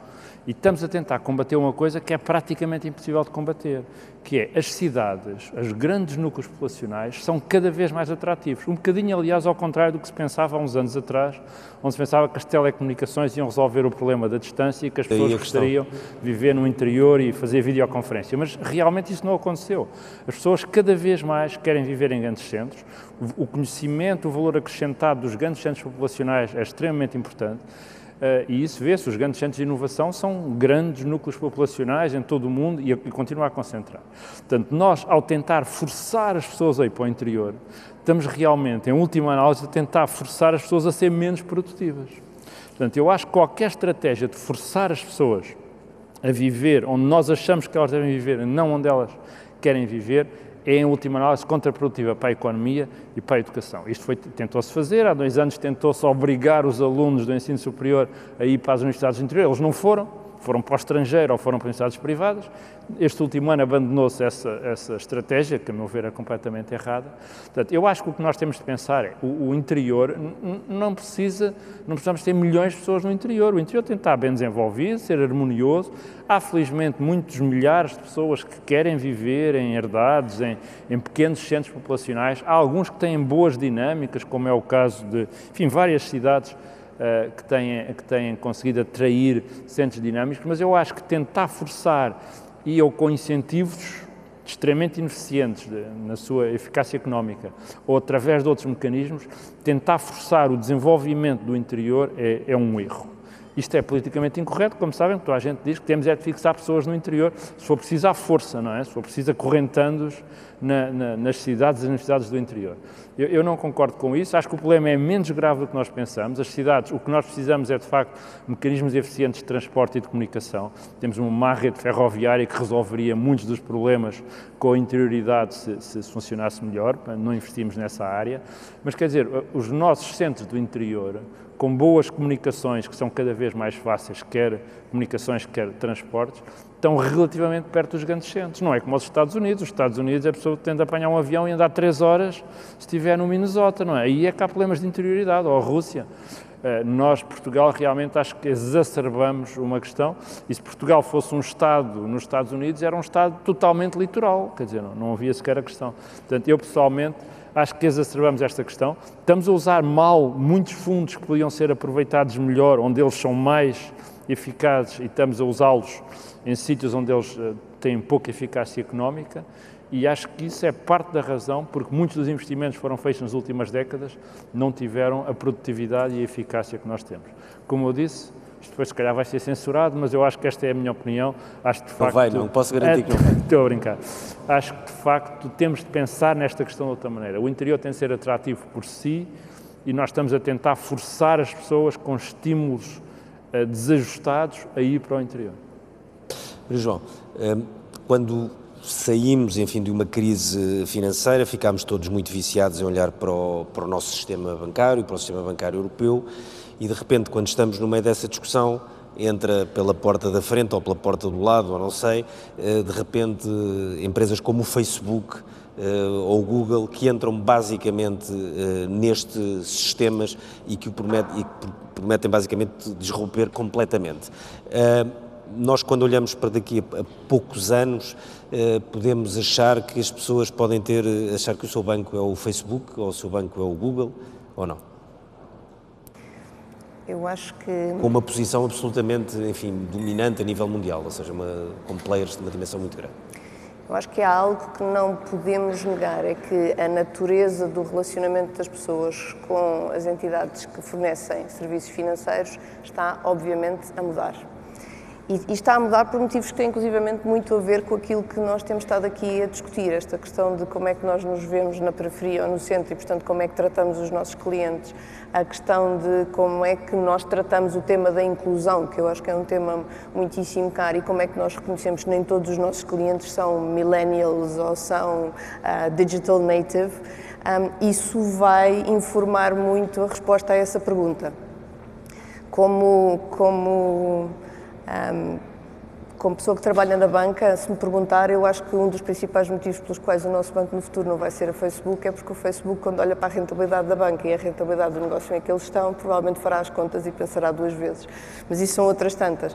e estamos a tentar combater uma coisa que é praticamente impossível de combater, que é as cidades, os grandes núcleos populacionais, são cada vez mais atrativos. Um bocadinho, aliás, ao contrário do que se pensava há uns anos atrás, onde se pensava que as telecomunicações iam resolver o problema da distância e que as pessoas gostariam de viver no interior e fazer videoconferência. Mas realmente isso não aconteceu. As pessoas cada vez mais querem viver em grandes centros. O conhecimento, o valor acrescentado dos grandes centros populacionais é extremamente importante. Uh, e isso vê-se, os grandes centros de inovação são grandes núcleos populacionais em todo o mundo e, e continuam a concentrar. Portanto, nós, ao tentar forçar as pessoas a ir para o interior, estamos realmente, em última análise, a tentar forçar as pessoas a ser menos produtivas. Portanto, eu acho que qualquer estratégia de forçar as pessoas a viver onde nós achamos que elas devem viver, não onde elas querem viver, é, em última análise, contraprodutiva para a economia e para a educação. Isto tentou-se fazer, há dois anos tentou-se obrigar os alunos do ensino superior a ir para as universidades do interior, eles não foram, foram para o estrangeiro ou foram para universidades privadas. Este último ano abandonou-se essa, essa estratégia, que a meu ver é completamente errada. Portanto, eu acho que o que nós temos de pensar é o, o interior não precisa, não precisamos ter milhões de pessoas no interior. O interior tem que estar bem desenvolvido, ser harmonioso. Há felizmente muitos milhares de pessoas que querem viver em herdades, em, em pequenos centros populacionais. Há alguns que têm boas dinâmicas, como é o caso de, enfim, várias cidades uh, que, têm, que têm conseguido atrair centros dinâmicos, mas eu acho que tentar forçar e ou com incentivos extremamente ineficientes na sua eficácia económica ou através de outros mecanismos, tentar forçar o desenvolvimento do interior é, é um erro. Isto é politicamente incorreto, como sabem, toda a gente diz que temos é de fixar pessoas no interior, se for preciso à força, não é? Se for preciso acorrentando-os na, na, nas cidades e nas cidades do interior. Eu, eu, não concordo com isso, acho que o problema é menos grave do que nós pensamos. As cidades, o que nós precisamos é, de facto, mecanismos eficientes de transporte e de comunicação. Temos uma má rede ferroviária que resolveria muitos dos problemas com a interioridade se, se funcionasse melhor, não investimos nessa área. Mas, quer dizer, os nossos centros do interior, com boas comunicações, que são cada vez mais fáceis, quer comunicações, quer transportes, estão relativamente perto dos grandes centros. Não é como os Estados Unidos. Os Estados Unidos, a pessoa tende a apanhar um avião e andar três horas se estiver no Minnesota, não é? Aí é que há problemas de interioridade, ou a Rússia. Eh, nós, Portugal, realmente acho que exacerbamos uma questão. E se Portugal fosse um Estado nos Estados Unidos, era um Estado totalmente litoral, quer dizer, não, não havia sequer a questão. Portanto, eu pessoalmente acho que exacerbamos esta questão. Estamos a usar mal muitos fundos que podiam ser aproveitados melhor, onde eles são mais eficazes e estamos a usá-los em sítios onde eles uh, têm pouca eficácia económica e acho que isso é parte da razão porque muitos dos investimentos que foram feitos nas últimas décadas não tiveram a produtividade e a eficácia que nós temos. Como eu disse, isto depois se calhar vai ser censurado, mas eu acho que esta é a minha opinião. Acho que de facto. Não vai, não posso garantir é, que não vai. [LAUGHS] Estou a brincar. Acho que de facto temos de pensar nesta questão de outra maneira. O interior tem de ser atrativo por si e nós estamos a tentar forçar as pessoas com estímulos desajustados a ir para o interior. João, ehm, quando saímos, enfim, de uma crise financeira, ficámos todos muito viciados em olhar para o, para o nosso sistema bancário, para o sistema bancário europeu, e de repente, quando estamos no meio dessa discussão, entra pela porta da frente ou pela porta do lado, ou não sei, eh, de repente empresas como o Facebook eh, ou o Google que entram basicamente eh, nestes sistemas e que, prometem, e que prometem basicamente desromper completamente nós, quando olhamos para daqui a poucos anos, eh, podemos achar que as pessoas podem ter, achar que o seu banco é o Facebook ou o seu banco é o Google, ou não? Eu acho que. Com uma posição absolutamente, enfim, dominante a nível mundial, ou seja, uma, com players de uma dimensão muito grande. Eu acho que há algo que não podemos negar, é que a natureza do relacionamento das pessoas com as entidades que fornecem serviços financeiros está, obviamente, a mudar. E, e, está a mudar por motivos que têm inclusivamente muito a ver com aquilo que nós temos estado aqui a discutir, esta questão de como é que nós nos vemos na periferia ou no centro e, portanto, como é que tratamos os nossos clientes, a questão de como é que nós tratamos o tema da inclusão, que eu acho que é um tema muitíssimo caro, e como é que nós reconhecemos que nem todos os nossos clientes são millennials ou são uh, digital native, um, isso vai informar muito a resposta a essa pergunta. Como, como um, como pessoa que trabalha na banca, se me perguntar, eu acho que um dos principais motivos pelos quais o nosso banco no futuro não vai ser a Facebook é porque o Facebook, quando olha para a rentabilidade da banca e a rentabilidade do negócio em que eles estão, provavelmente fará as contas e pensará duas vezes. Mas isso são outras tantas.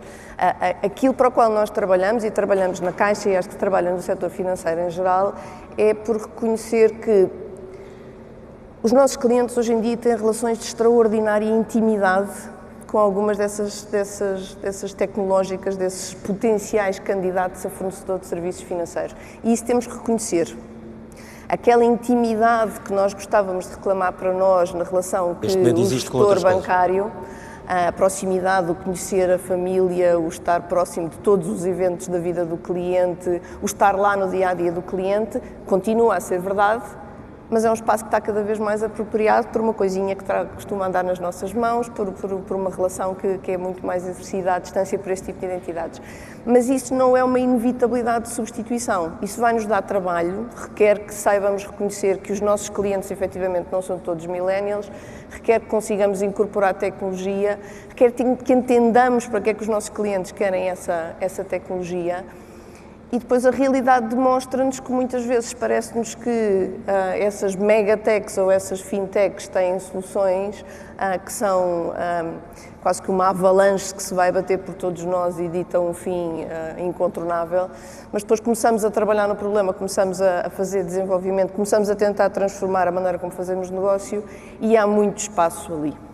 Aquilo para o qual nós trabalhamos, e trabalhamos na Caixa e acho que trabalham no setor financeiro em geral, é por reconhecer que os nossos clientes hoje em dia têm relações de extraordinária intimidade com algumas dessas, dessas, dessas tecnológicas, desses potenciais candidatos a fornecedor de serviços financeiros. E isso temos que reconhecer. Aquela intimidade que nós gostávamos de reclamar para nós na relação que o gestor bancário, a proximidade, o conhecer a família, o estar próximo de todos os eventos da vida do cliente, o estar lá no dia a dia do cliente, continua a ser verdade, mas é um espaço que está cada vez mais apropriado por uma coisinha que costuma andar nas nossas mãos, por, por, por uma relação que, que, é muito mais exercida à distância por este tipo de identidades. Mas isso não é uma inevitabilidade de substituição. Isso vai nos dar trabalho, requer que saibamos reconhecer que os nossos clientes efetivamente não são todos millennials, requer que consigamos incorporar tecnologia, requer que entendamos para que é que os nossos clientes querem essa, essa tecnologia e depois a realidade demonstra-nos que muitas vezes parece-nos que uh, essas megatechs ou essas fintechs têm soluções uh, que são um, quase que uma avalanche que se vai bater por todos nós e dita um fim uh, incontornável, mas depois começamos a trabalhar no problema, começamos a, a, fazer desenvolvimento, começamos a tentar transformar a maneira como fazemos negócio e há muito espaço ali.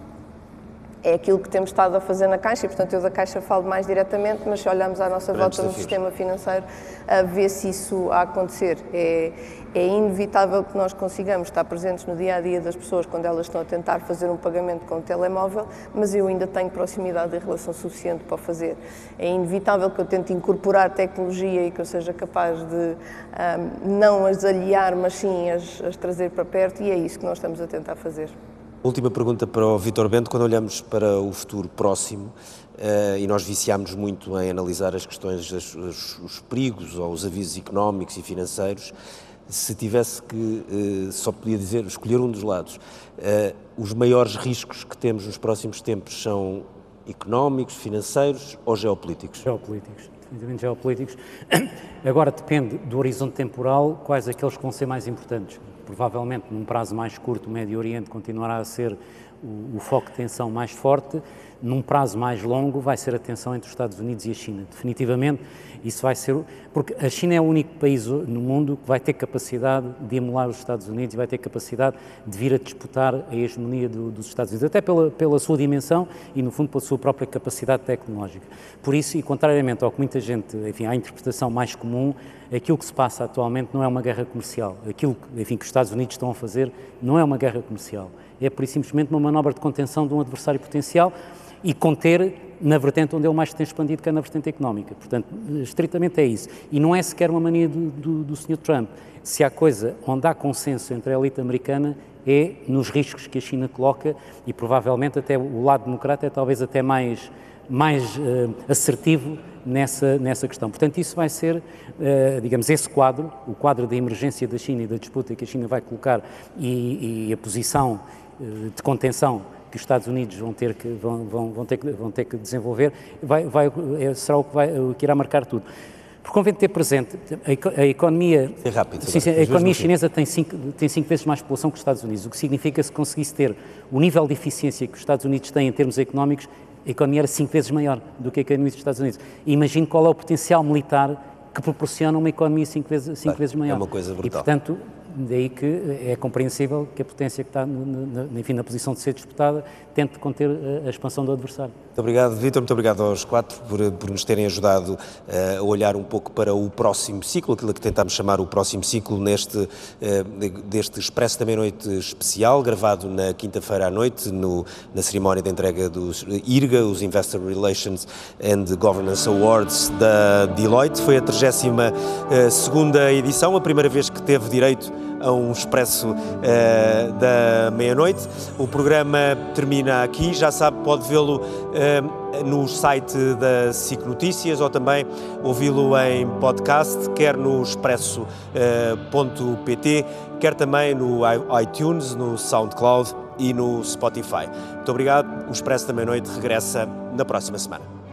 É aquilo que temos estado a fazer na Caixa e, portanto, eu da Caixa falo mais diretamente, mas se olharmos à nossa volta no sistema financeiro, a ver se isso a acontecer. É, é inevitável que nós consigamos estar presentes no dia a dia das pessoas quando elas estão a tentar fazer um pagamento com o telemóvel, mas eu ainda tenho proximidade e relação suficiente para fazer. É inevitável que eu tente incorporar tecnologia e que eu seja capaz de um, não as aliar, mas sim as, as trazer para perto, e é isso que nós estamos a tentar fazer. Última pergunta para o Vitor Bento. Quando olhamos para o futuro próximo, uh, e nós viciámos muito em analisar as questões, os, os, perigos ou os avisos económicos e financeiros, se tivesse que, uh, só podia dizer, escolher um dos lados, uh, os maiores riscos que temos nos próximos tempos são económicos, financeiros ou geopolíticos? Geopolíticos, definitivamente geopolíticos. [COUGHS] Agora depende do horizonte temporal, quais aqueles que vão ser mais importantes provavelmente num prazo mais curto o Médio Oriente continuará a ser o, o, foco de tensão mais forte, num prazo mais longo vai ser a tensão entre os Estados Unidos e a China. Definitivamente isso vai ser, porque a China é o único país no mundo que vai ter capacidade de emular os Estados Unidos e vai ter capacidade de vir a disputar a hegemonia do, dos Estados Unidos, até pela, pela sua dimensão e, no fundo, pela sua própria capacidade tecnológica. Por isso, e contrariamente ao que muita gente, enfim, à interpretação mais comum, aquilo que se passa atualmente não é uma guerra comercial. Aquilo enfim, que os Estados Unidos estão a fazer não é uma guerra comercial. É, por simplesmente, uma manobra de contenção de um adversário potencial e conter na vertente onde ele mais tem expandido, que é na vertente económica. Portanto, estritamente é isso. E não é sequer uma mania do, do, do Sr. Trump. Se há coisa onde há consenso entre a elite americana é nos riscos que a China coloca e provavelmente até o lado democrata é talvez até mais, mais uh, assertivo nessa, nessa questão. Portanto, isso vai ser, uh, digamos, esse quadro, o quadro da emergência da China e da disputa que a China vai colocar e, e a posição de contenção que os Estados Unidos vão ter que, vão, vão, vão ter, que, vão ter que desenvolver, vai, vai, é, será o que, vai, o que irá marcar tudo. Por convém ter presente, a, a economia, é rápido, sim, sim, a economia chinesa tem cinco, tem cinco vezes mais população que os Estados Unidos, o que significa que se conseguisse ter o nível de eficiência que os Estados Unidos têm em termos económicos, a economia era cinco vezes maior do que a economia dos Estados Unidos. Imagine qual é o potencial militar que proporciona uma economia cinco vezes, cinco vezes maior. É uma coisa brutal. E, portanto, daí que é compreensível que a potência que está na, enfim, na posição de ser disputada tente conter a, expansão do adversário. Muito obrigado, Vítor. Muito obrigado aos quatro por, por nos terem ajudado uh, a olhar um pouco para o próximo ciclo, aquilo que tentámos chamar o próximo ciclo neste uh, deste Expresso da Meia-Noite especial, gravado na quinta-feira à noite, no, na cerimónia de entrega dos IRGA, os Investor Relations and Governance Awards da Deloitte. Foi a 32 uh, segunda edição, a primeira vez que teve direito a um expresso uh, da meia-noite. O programa termina aqui, já sabe, pode vê-lo uh, no site da SIC Notícias ou também ouvi-lo em podcast, quer no expresso.pt, uh, quer também no iTunes, no SoundCloud e no Spotify. Muito obrigado. O Expresso da Meia-Noite regressa na próxima semana.